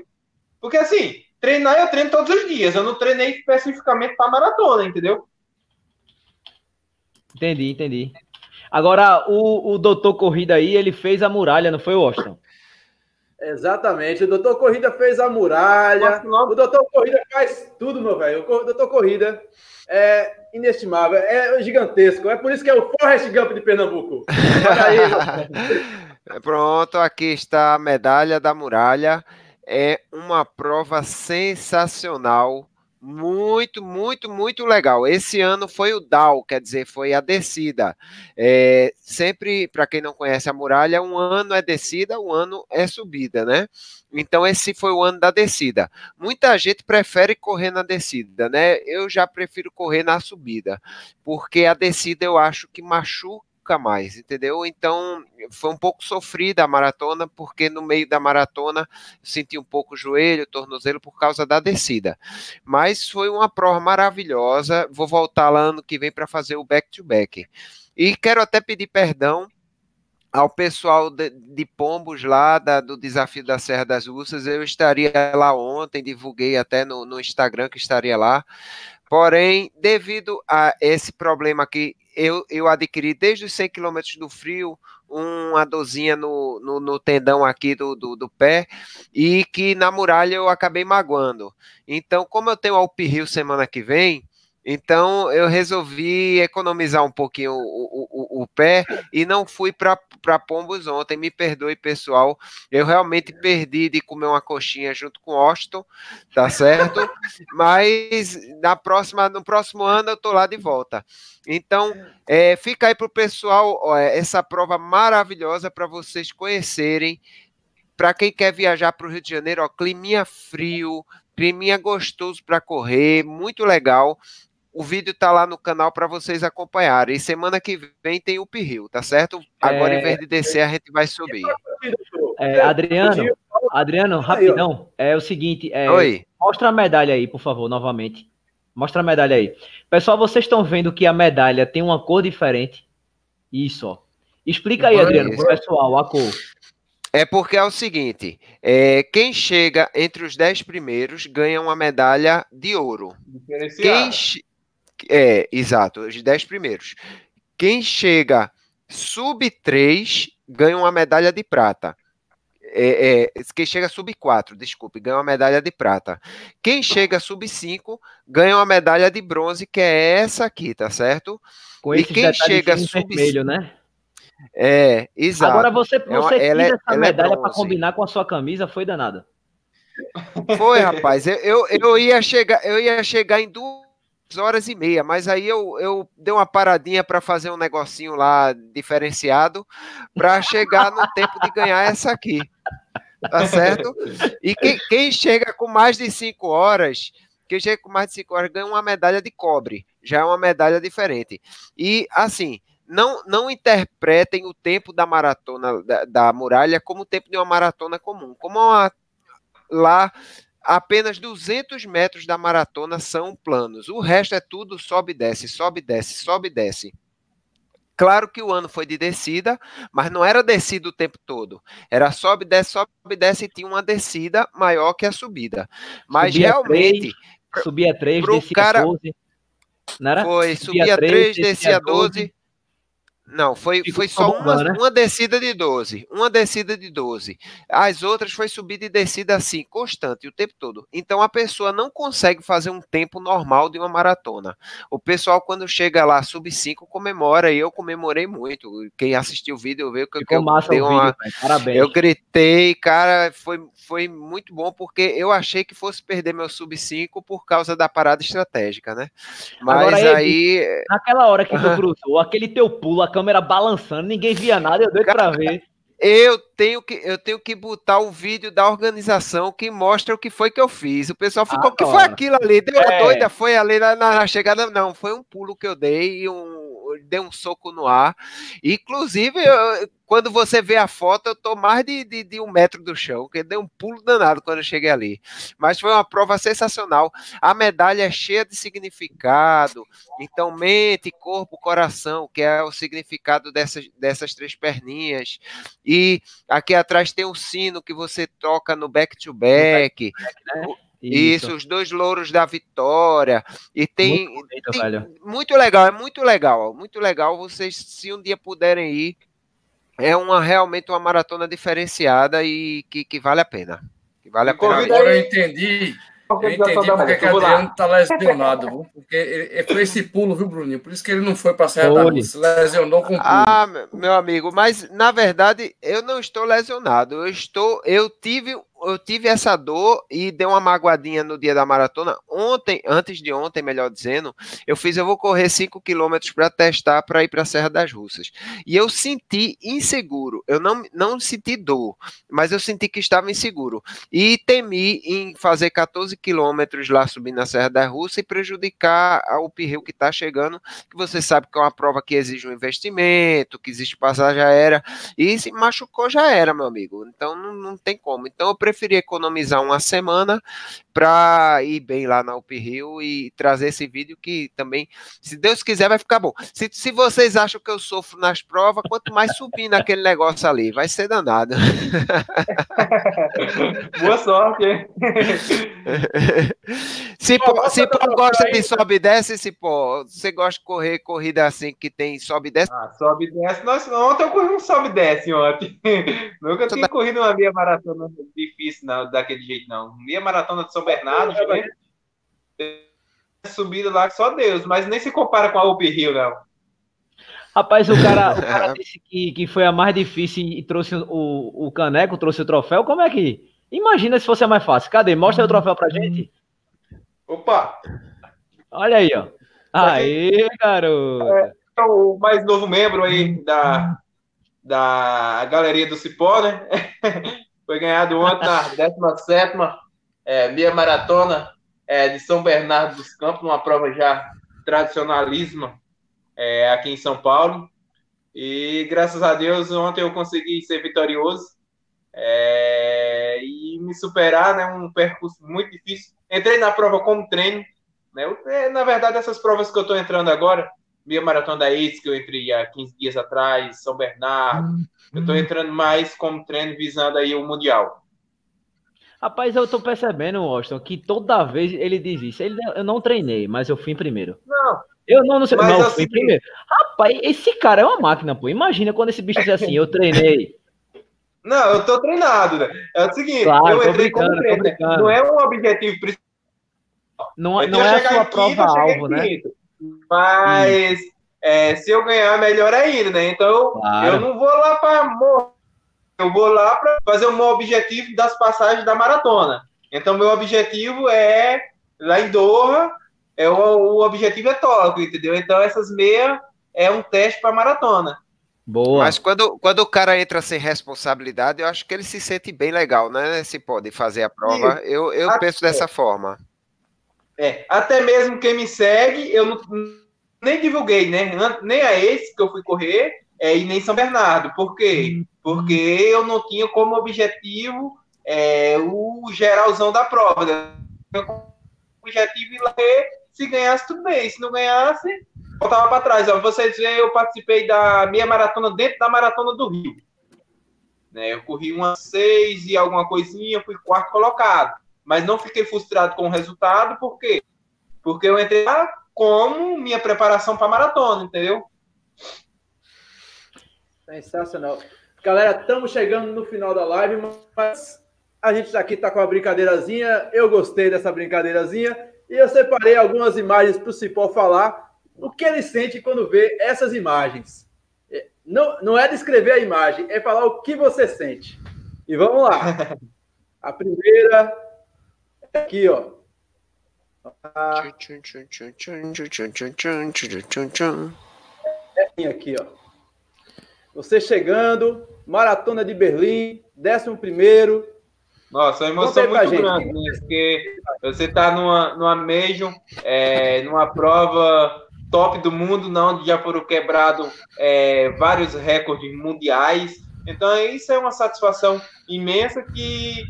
Porque assim, treinar eu treino todos os dias, eu não treinei especificamente para maratona, entendeu? Entendi, entendi. Agora, o, o doutor Corrida aí, ele fez a muralha, não foi, Washington? Exatamente, o doutor Corrida fez a muralha. O doutor Corrida faz tudo, meu velho. O doutor Corrida é inestimável, é gigantesco. É por isso que é o Forrest Gump de Pernambuco. Aí, Pronto, aqui está a medalha da muralha. É uma prova sensacional muito, muito, muito legal. Esse ano foi o down, quer dizer, foi a descida. É, sempre, para quem não conhece a muralha, um ano é descida, um ano é subida, né? Então, esse foi o ano da descida. Muita gente prefere correr na descida, né? Eu já prefiro correr na subida, porque a descida eu acho que machuca nunca mais, entendeu? Então foi um pouco sofrida a maratona, porque no meio da maratona senti um pouco o joelho, o tornozelo por causa da descida. Mas foi uma prova maravilhosa. Vou voltar lá ano que vem para fazer o back-to-back. -back. E quero até pedir perdão ao pessoal de, de Pombos lá da, do desafio da Serra das Russas. Eu estaria lá ontem, divulguei até no, no Instagram que estaria lá. Porém, devido a esse problema que eu, eu adquiri desde os 100 km do frio uma dorzinha no, no, no, tendão aqui do, do, do, pé e que na muralha eu acabei magoando. Então, como eu tenho o Rio semana que vem, então eu resolvi economizar um pouquinho o, o, o, pé e não fui para Pombos ontem. Me perdoe, pessoal. Eu realmente perdi de comer uma coxinha junto com o Austin, tá certo? Mas na próxima, no próximo ano eu tô lá de volta. Então, é, fica aí para o pessoal ó, essa prova maravilhosa para vocês conhecerem. Para quem quer viajar para o Rio de Janeiro, ó, climinha frio, climinha gostoso para correr, muito legal. O vídeo tá lá no canal para vocês acompanharem. E semana que vem tem o Pirril, tá certo? Agora, é... em vez de descer, a gente vai subir. É, Adriano, Adriano, rapidão. É o seguinte, é, Oi. mostra a medalha aí, por favor, novamente. Mostra a medalha aí. Pessoal, vocês estão vendo que a medalha tem uma cor diferente? Isso, ó. Explica aí, Adriano, pro pessoal, a cor. É porque é o seguinte: é, quem chega entre os dez primeiros ganha uma medalha de ouro. Quem, é, exato, os 10 primeiros. Quem chega sub 3 ganha uma medalha de prata. É, é, quem chega sub 4, desculpe, ganha uma medalha de prata. Quem chega sub 5 ganha uma medalha de bronze, que é essa aqui, tá certo? Com e quem chega sub vermelho, né? É, exato. Agora você, você é uma, ela, é essa ela é medalha é para combinar com a sua camisa, foi danada. Foi, rapaz. Eu, eu, eu, ia chegar, eu ia chegar em duas horas e meia, mas aí eu, eu dei uma paradinha para fazer um negocinho lá diferenciado para chegar no tempo de ganhar essa aqui. Tá certo? E quem, quem chega com mais de cinco horas, quem chega com mais de cinco horas ganha uma medalha de cobre. Já é uma medalha diferente. E assim, não, não interpretem o tempo da maratona da, da muralha como o tempo de uma maratona comum. Como uma, lá apenas 200 metros da maratona são planos. O resto é tudo sobe e desce, sobe e desce, sobe e desce. Claro que o ano foi de descida, mas não era descida o tempo todo. Era sobe, desce, sobe, desce e tinha uma descida maior que a subida. Mas subia realmente. 3, subia 3, descia cara, 12. Não era? Foi, subia, subia 3, 3 descia 12. 12 Não, foi, foi só uma, né? uma descida de 12. Uma descida de 12. As outras foi subida e descida assim, constante, o tempo todo. Então a pessoa não consegue fazer um tempo normal de uma maratona. O pessoal, quando chega lá, sub 5, comemora, e eu comemorei muito. Quem assistiu o vídeo viu que, que eu dei uma. Vídeo, Parabéns. Eu gritei, cara, foi, foi muito bom, porque eu achei que fosse perder meu sub 5 por causa da parada estratégica, né? Mas Agora, aí. Naquela hora que tu cruzou, aquele teu pulo, a câmera balançando, ninguém via nada, eu dei para ver. Eu tenho que eu tenho que botar o vídeo da organização que mostra o que foi que eu fiz. O pessoal ficou, o que foi aquilo ali? Deu é. doida, foi ali na, na, chegada. Não, foi um pulo que eu dei e um dei um soco no ar. Inclusive, eu, quando você vê a foto, eu tô mais de, de, de, um metro do chão, porque dei um pulo danado quando eu cheguei ali. Mas foi uma prova sensacional. A medalha é cheia de significado. Então, mente, corpo, coração, que é o significado dessas, dessas três perninhas. E aqui atrás tem o sino que você toca no back-to-back. -back, né? Isso. Isso. os dois louros da vitória. E tem, muito, bonito, tem muito, legal, é muito legal, muito legal. Vocês, se um dia puderem ir, é uma realmente uma maratona diferenciada e que, que vale a pena. Que vale a pena. Agora eu entendi. Eu entendi porque que Adriano está lesionado, porque ele, foi esse pulo, viu, Bruninho? Por isso que ele não foi para a Serra da Luz, lesionou com pulo. Ah, meu amigo, mas na verdade eu não estou lesionado. Eu estou, eu tive eu tive essa dor e deu uma magoadinha no dia da maratona. Ontem, antes de ontem, melhor dizendo, eu fiz, eu vou correr 5 quilômetros para testar para ir para a Serra das Russas. E eu senti inseguro. Eu não, não senti dor, mas eu senti que estava inseguro. E temi em fazer 14 quilômetros lá subindo na Serra das Russas e prejudicar o Pirril que está chegando, que você sabe que é uma prova que exige um investimento, que existe passagem aérea. E se machucou, já era, meu amigo. Então não, não tem como. Então eu preferi economizar uma semana para ir bem lá na UP Rio e trazer esse vídeo que também, se Deus quiser, vai ficar bom. Se, se vocês acham que eu sofro nas provas, quanto mais subir naquele negócio ali, vai ser danado. Boa sorte, hein? se pô gosta de sobe e desce, se pô, você gosta de correr corrida assim que tem sobe e desce? Ah, sobe e desce. Nossa, ontem eu corri um sobe e desce ontem. Nunca tinha corrido uma meia maratona difícil não, daquele jeito, não. Meia maratona de São Bernardo, é, subida lá que só Deus, mas nem se compara com a Up Hill, não. Rapaz, o cara, o cara disse que, que foi a mais difícil e trouxe o, o caneco, trouxe o troféu. Como é que. Imagina se fosse a mais fácil. Cadê? Mostra o troféu pra gente. Opa! Olha aí, ó. Aí, garoto. É, é o mais novo membro aí da, da galeria do Cipó, né? Foi ganhado ontem na 17 é, meia maratona é, de São Bernardo dos Campos, uma prova já tradicionalíssima é, aqui em São Paulo. E graças a Deus, ontem eu consegui ser vitorioso é, e me superar, né? Um percurso muito difícil. Entrei na prova como treino, né? Eu, é, na verdade, essas provas que eu estou entrando agora, meia maratona da ICE, que eu entrei há 15 dias atrás, São Bernardo, hum. Eu estou entrando mais como treino visando aí o Mundial. Rapaz, eu tô percebendo, Washington, que toda vez ele diz isso. Ele, eu não treinei, mas eu fui em primeiro. Não. Eu não, não sei. Mas não, eu fui em primeiro. Rapaz, esse cara é uma máquina, pô. Imagina quando esse bicho diz assim, eu treinei. Não, eu tô treinado, né? É o seguinte, claro, eu entrei como treino. Não é um objetivo principal. Não, não é a sua prova-alvo, né? Mas é, se eu ganhar, melhor ainda, né? Então, claro. eu não vou lá para morrer. Eu vou lá para fazer o meu objetivo das passagens da maratona. Então, meu objetivo é lá em Doha, é o, o objetivo é Tóquio, entendeu? Então, essas meias é um teste para maratona. Boa. Mas quando, quando o cara entra sem responsabilidade, eu acho que ele se sente bem legal, né? Se pode fazer a prova. Eu, eu até, penso dessa forma. É, até mesmo quem me segue, eu não nem divulguei, né? Nem a esse que eu fui correr é, e nem São Bernardo. Por quê? Uhum. Porque eu não tinha como objetivo é, o geralzão da prova. Né? O objetivo ir lá se ganhasse tudo bem, se não ganhasse, voltava para trás. Ó, vocês veem, eu participei da minha maratona dentro da maratona do Rio. Né? Eu corri umas seis e alguma coisinha, fui quarto colocado. Mas não fiquei frustrado com o resultado, por quê? Porque eu entrei lá como minha preparação para maratona, entendeu? Sensacional. Galera, estamos chegando no final da live, mas a gente aqui está com uma brincadeirazinha. Eu gostei dessa brincadeirazinha e eu separei algumas imagens para o Cipó falar o que ele sente quando vê essas imagens. É, não, não é descrever a imagem, é falar o que você sente. E vamos lá. A primeira é aqui, ó. É aqui, ó. Você chegando, Maratona de Berlim, 11 primeiro. Nossa, uma emoção muito grande, né? Porque você está numa, numa Major, é, numa prova top do mundo, onde já foram quebrados é, vários recordes mundiais. Então, isso é uma satisfação imensa que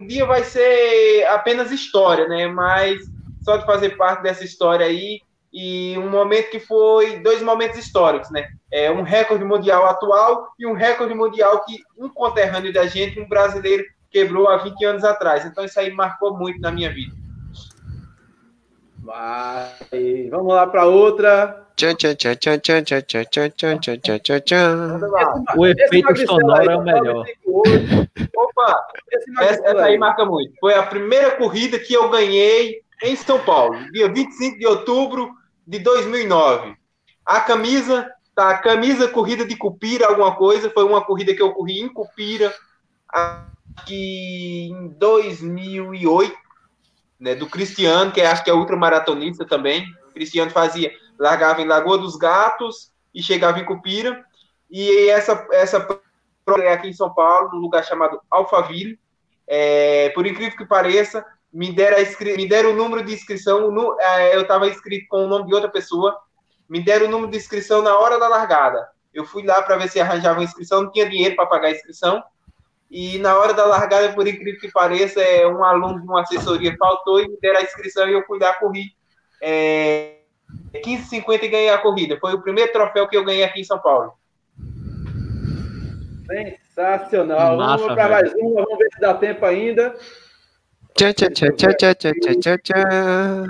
um dia vai ser apenas história, né? Mas só de fazer parte dessa história aí e um momento que foi dois momentos históricos, né? É um recorde mundial atual e um recorde mundial que um conterrâneo da gente, um brasileiro, quebrou há 20 anos atrás. Então isso aí marcou muito na minha vida. Vai. Vamos lá para outra. O efeito sonoro é o melhor. Opa, essa, aí marca muito. Foi a primeira corrida que eu ganhei em São Paulo, dia 25 de outubro de 2009. A camisa, tá? A camisa corrida de Cupira, alguma coisa. Foi uma corrida que eu corri em Cupira, aqui em 2008, né? Do Cristiano, que acho que é ultramaratonista também. O Cristiano fazia, largava em Lagoa dos Gatos e chegava em Cupira. E essa, essa é aqui em São Paulo, num lugar chamado Alphaville. É, por incrível que pareça, me deram, me deram o número de inscrição, no, é, eu estava inscrito com o nome de outra pessoa, me deram o número de inscrição na hora da largada. Eu fui lá para ver se arranjava inscrição, não tinha dinheiro para pagar a inscrição, e na hora da largada, por incrível que pareça, é, um aluno de uma assessoria faltou e me deram a inscrição e eu fui lá, corri é, 15,50 e ganhei a corrida. Foi o primeiro troféu que eu ganhei aqui em São Paulo. Sensacional. Massa, vamos para mais uma, vamos ver se dá tempo ainda. Tchá, tchá, tchá, tchá, tchá, tchá, tchá.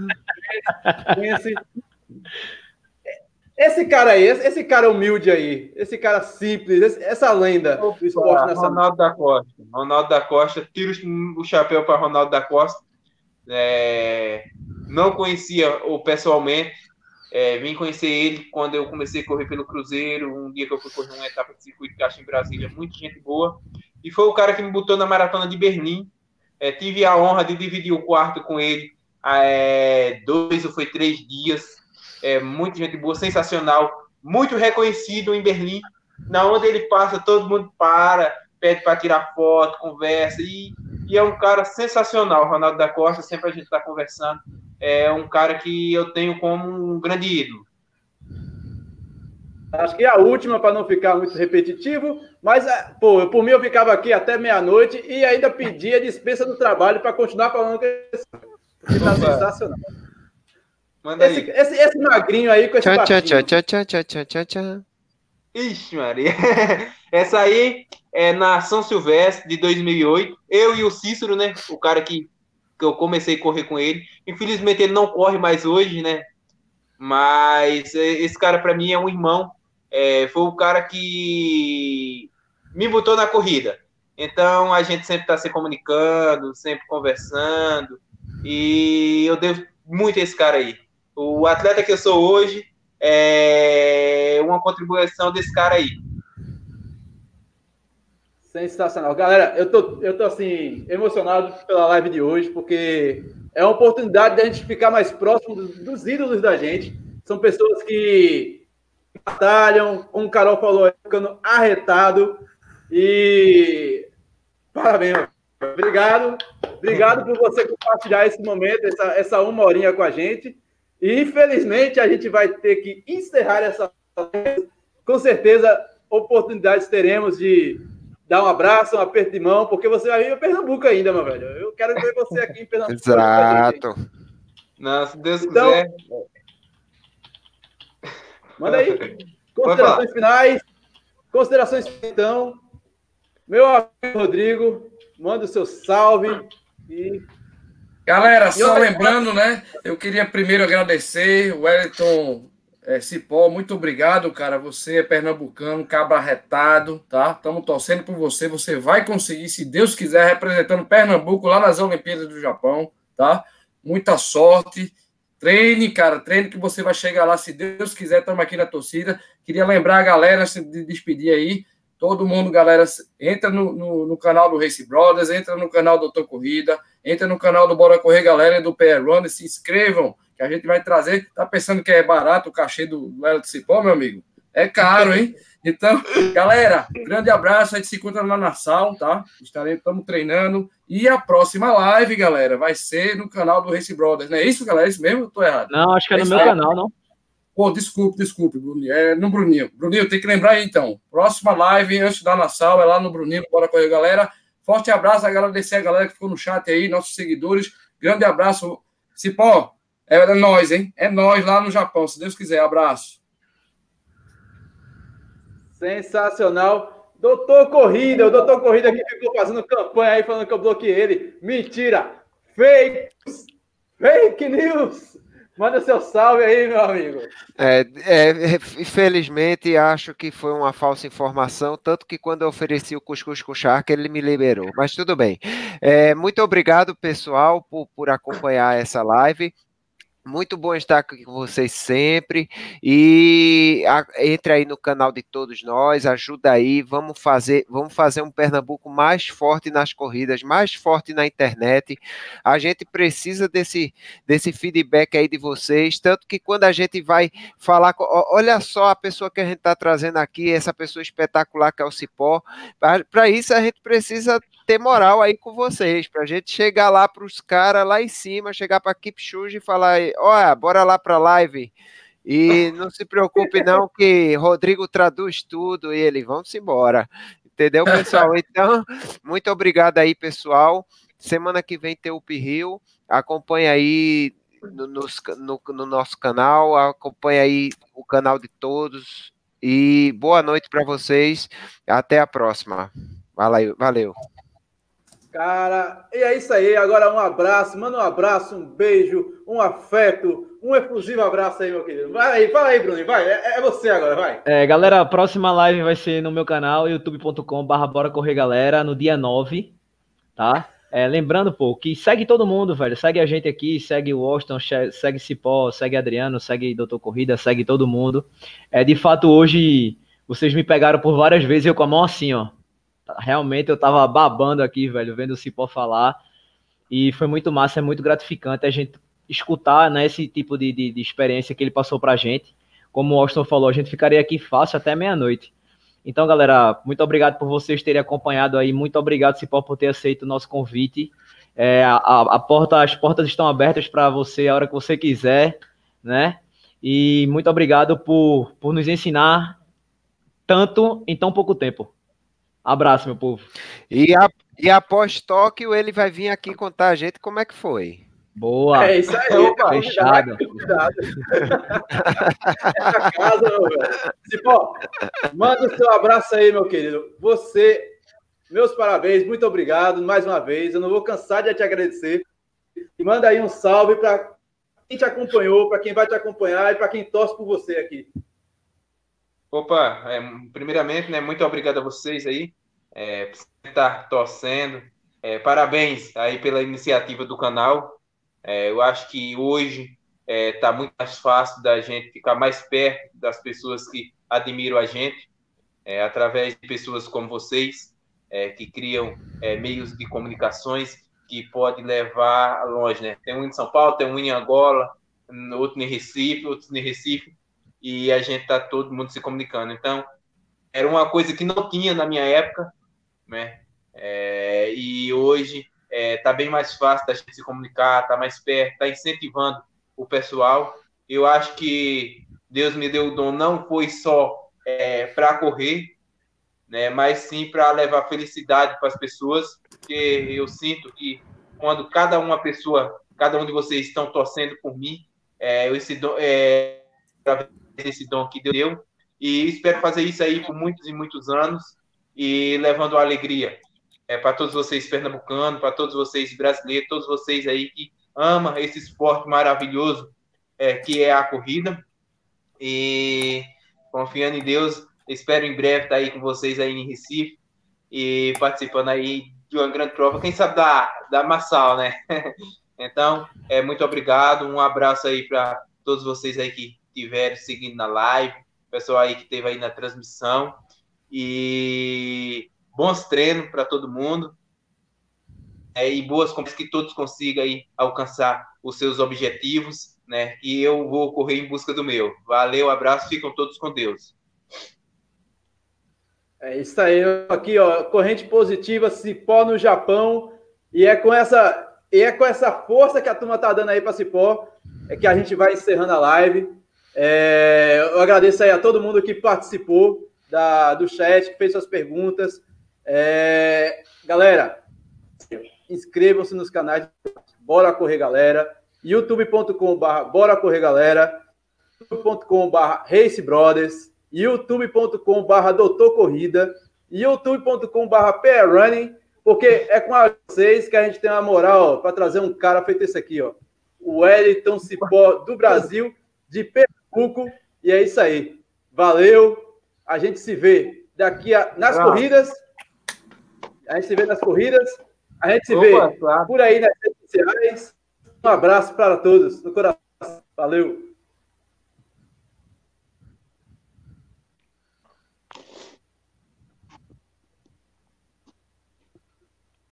Esse, cara aí, esse, cara humilde aí, esse cara simples, esse, essa lenda do esporte nacional. Ronaldo da Costa. Ronaldo da Costa, tiro o chapéu para Ronaldo da Costa. É, não conhecia o pessoalmente, é, vim conhecer ele quando eu comecei a correr pelo Cruzeiro, um dia que eu fui correr uma etapa de circuito de caixa em Brasília, muita gente boa. E foi o cara que me botou na maratona de Berlim, é, tive a honra de dividir o quarto com ele é, dois ou foi três dias. É, muita gente boa, sensacional, muito reconhecido em Berlim. Na onde ele passa, todo mundo para, pede para tirar foto, conversa. E, e, é um cara sensacional, Ronaldo da Costa. Sempre a gente está conversando. É um cara que eu tenho como um grande ídolo. Acho que é a última, para não ficar muito repetitivo, mas, é, pô, por mim eu ficava aqui até meia-noite e ainda pedia dispensa do trabalho para continuar falando que está sensacional. Manda esse, aí. Esse, esse magrinho aí com esse tchau, tchau, tchau, tchau, tchau, tchau, tchau, tchau. Ixi, Maria. Essa aí é na São Silvestre de 2008. Eu e o Cícero, né? O cara que, que eu comecei a correr com ele. Infelizmente ele não corre mais hoje, né? Mas é, esse cara para mim é um irmão é, foi o cara que me botou na corrida. Então a gente sempre está se comunicando, sempre conversando, e eu devo muito a esse cara aí. O atleta que eu sou hoje é uma contribuição desse cara aí. Sensacional. Galera, eu tô, eu tô assim, emocionado pela live de hoje, porque é uma oportunidade de a gente ficar mais próximo dos, dos ídolos da gente. São pessoas que batalham, como o Carol falou, ficando arretado. E parabéns. Obrigado. Obrigado por você compartilhar esse momento, essa, essa uma horinha com a gente. E infelizmente a gente vai ter que encerrar essa. Com certeza, oportunidades teremos de dar um abraço, um aperto de mão, porque você vai vir a Pernambuco ainda, meu velho. Eu quero ver você aqui em Pernambuco. Exato. Não, se Deus então, quiser. Manda aí. Considerações finais. Considerações então. Meu amigo Rodrigo, manda o seu salve e Galera, só lembrando, né? Eu queria primeiro agradecer o Wellington É, Cipó, muito obrigado, cara. Você é pernambucano, cabra retado, tá? Estamos torcendo por você. Você vai conseguir, se Deus quiser, representando Pernambuco lá nas Olimpíadas do Japão, tá? Muita sorte. Treine, cara, treine que você vai chegar lá, se Deus quiser. Estamos aqui na torcida. Queria lembrar a galera, se de despedir aí. Todo mundo, galera, entra no, no, no, canal do Race Brothers, entra no canal do Doutor Corrida, entra no canal do Bora Correr Galera e do PR Runner, se inscrevam que a gente vai trazer. Tá pensando que é barato o cachê do Léo de Cipó, meu amigo? É caro, hein? Então, galera, grande abraço. A gente se encontra lá na sala, tá? Estaremos, estamos treinando. E a próxima live, galera, vai ser no canal do Race Brothers. Não é isso, galera? É isso mesmo? Eu tô errado. Não, acho que é, é no meu canal, não. Pô, desculpe, desculpe, Bruninho. É no Bruninho. Bruninho, tem que lembrar aí, então. Próxima live, antes da Nassau, é lá no Bruninho. Bora correr, galera. Forte abraço, agradecer a galera que ficou no chat aí, nossos seguidores. Grande abraço. Cipó, é nós, hein? É nós lá no Japão, se Deus quiser. Abraço. Sensacional. Doutor Corrida, o doutor Corrida que ficou fazendo campanha aí falando que eu bloqueei ele. Mentira! Fake! Fake news! Manda seu salve aí, meu amigo. É, é, infelizmente, acho que foi uma falsa informação, tanto que quando eu ofereci o cuscuz com charque, ele me liberou. Mas tudo bem. É, muito obrigado, pessoal, por, por acompanhar essa live. Muito bom estar aqui com vocês sempre. E a, entre aí no canal de todos nós, ajuda aí. Vamos fazer, vamos fazer um Pernambuco mais forte nas corridas, mais forte na internet. A gente precisa desse, desse feedback aí de vocês. Tanto que quando a gente vai falar, olha só a pessoa que a gente está trazendo aqui, essa pessoa espetacular que é o Cipó. Para isso a gente precisa ter moral aí com vocês, para a gente chegar lá para os caras lá em cima, chegar para a Kipchoge e falar, olha, bora lá para a live. E não se preocupe não que Rodrigo traduz tudo e ele, vamos embora. Entendeu, pessoal? Então, muito obrigado aí, pessoal. Semana que vem tem o Rio. Acompanha aí no, no, no nosso canal, acompanha aí o canal de todos. E boa noite para vocês. Até a próxima. Valeu. valeu. Cara, e é isso aí. Agora um abraço, manda um abraço, um beijo, um afeto, um efusivo abraço aí, meu querido. Vai aí, fala aí, Bruno, vai. É, é você agora, vai. É, galera, a próxima live vai ser no meu canal, youtube.com.br Bora Correr Galera, no dia 9, tá? É, lembrando, pô, que segue todo mundo, velho. Segue a gente aqui, segue o Washington, segue Cipó, segue Adriano, segue Doutor Corrida, segue todo mundo. É, de fato, hoje vocês me pegaram por várias vezes eu com a mão assim, ó realmente eu tava babando aqui, velho, vendo o Cipó falar. E foi muito massa, é muito gratificante a gente escutar né, esse tipo de, de, de experiência que ele passou pra gente. Como o Austin falou, a gente ficaria aqui fácil até meia-noite. Então, galera, muito obrigado por vocês terem acompanhado aí. Muito obrigado, Cipó, por ter aceito o nosso convite. É, a, a porta, as portas estão abertas para você a hora que você quiser, né? E muito obrigado por, por nos ensinar tanto em tão pouco tempo. Abraço, meu povo. E, a, e após Tóquio, ele vai vir aqui contar a gente como é que foi. Boa. É isso aí, opa. Fechado. Cuidado. Essa casa, meu velho. Cipó, manda o seu abraço aí, meu querido. Você, meus parabéns, muito obrigado mais uma vez. Eu não vou cansar de te agradecer. E manda aí um salve para quem te acompanhou, para quem vai te acompanhar e para quem torce por você aqui. Opa, é, primeiramente, né, muito obrigado a vocês aí é, por estar torcendo. É, parabéns aí pela iniciativa do canal. É, eu acho que hoje está é, muito mais fácil da gente ficar mais perto das pessoas que admiram a gente, é, através de pessoas como vocês, que criam meios de comunicações que pode levar longe. Né? Tem um em São Paulo, tem um em Angola, outro em Recife, outro em Recife e a gente tá todo mundo se comunicando. Então, era uma coisa que não tinha na minha época, né? É, e hoje é, tá bem mais fácil da gente se comunicar, tá mais perto, tá incentivando o pessoal. Eu acho que Deus me deu o dom não foi só é, para correr, né? Mas sim para levar felicidade para as pessoas, porque eu sinto que quando cada uma pessoa, cada um de vocês estão torcendo por mim, é, esse dom, é, esse dom que Deus deu. E espero fazer isso aí por muitos e muitos anos e levando alegria é, para todos vocês pernambucanos, para todos vocês brasileiros, todos vocês aí que amam esse esporte maravilhoso é, que é a corrida. E confiando em Deus, espero em breve estar aí com vocês aí em Recife e participando aí de uma grande prova, quem sabe da, da Massal, né? Então, é, muito obrigado, um abraço aí para todos vocês aí que estiveram seguindo na live, pessoal aí que esteve aí na transmissão, e bons treinos para todo mundo, é, e boas compras que todos consigam aí alcançar os seus objetivos, né? E eu vou correr em busca do meu. Valeu, abraço, ficam todos com Deus. É isso aí, aqui, ó, corrente positiva, Cipó no Japão, e é com essa e é com essa força que a turma tá dando aí para Cipó, é que a gente vai encerrando a live. É, eu agradeço aí a todo mundo que participou da, do chat, que fez suas perguntas. É, galera, inscrevam-se nos canais. Bora Correr Galera, youtube.com.br Bora Correr Galera, youtube.com.br Race Brothers, youtube.com.br Doutor Corrida, youtube.com.br PR Running, porque é com vocês que a gente tem uma moral para trazer um cara feito esse aqui, ó. O Wellington Cipó do Brasil, de Pernambuco, e é isso aí. Valeu, a gente se vê daqui a, nas corridas, a gente se vê nas corridas, a gente se Opa, vê claro. por aí nas redes sociais. Um abraço para todos, no coração. Valeu.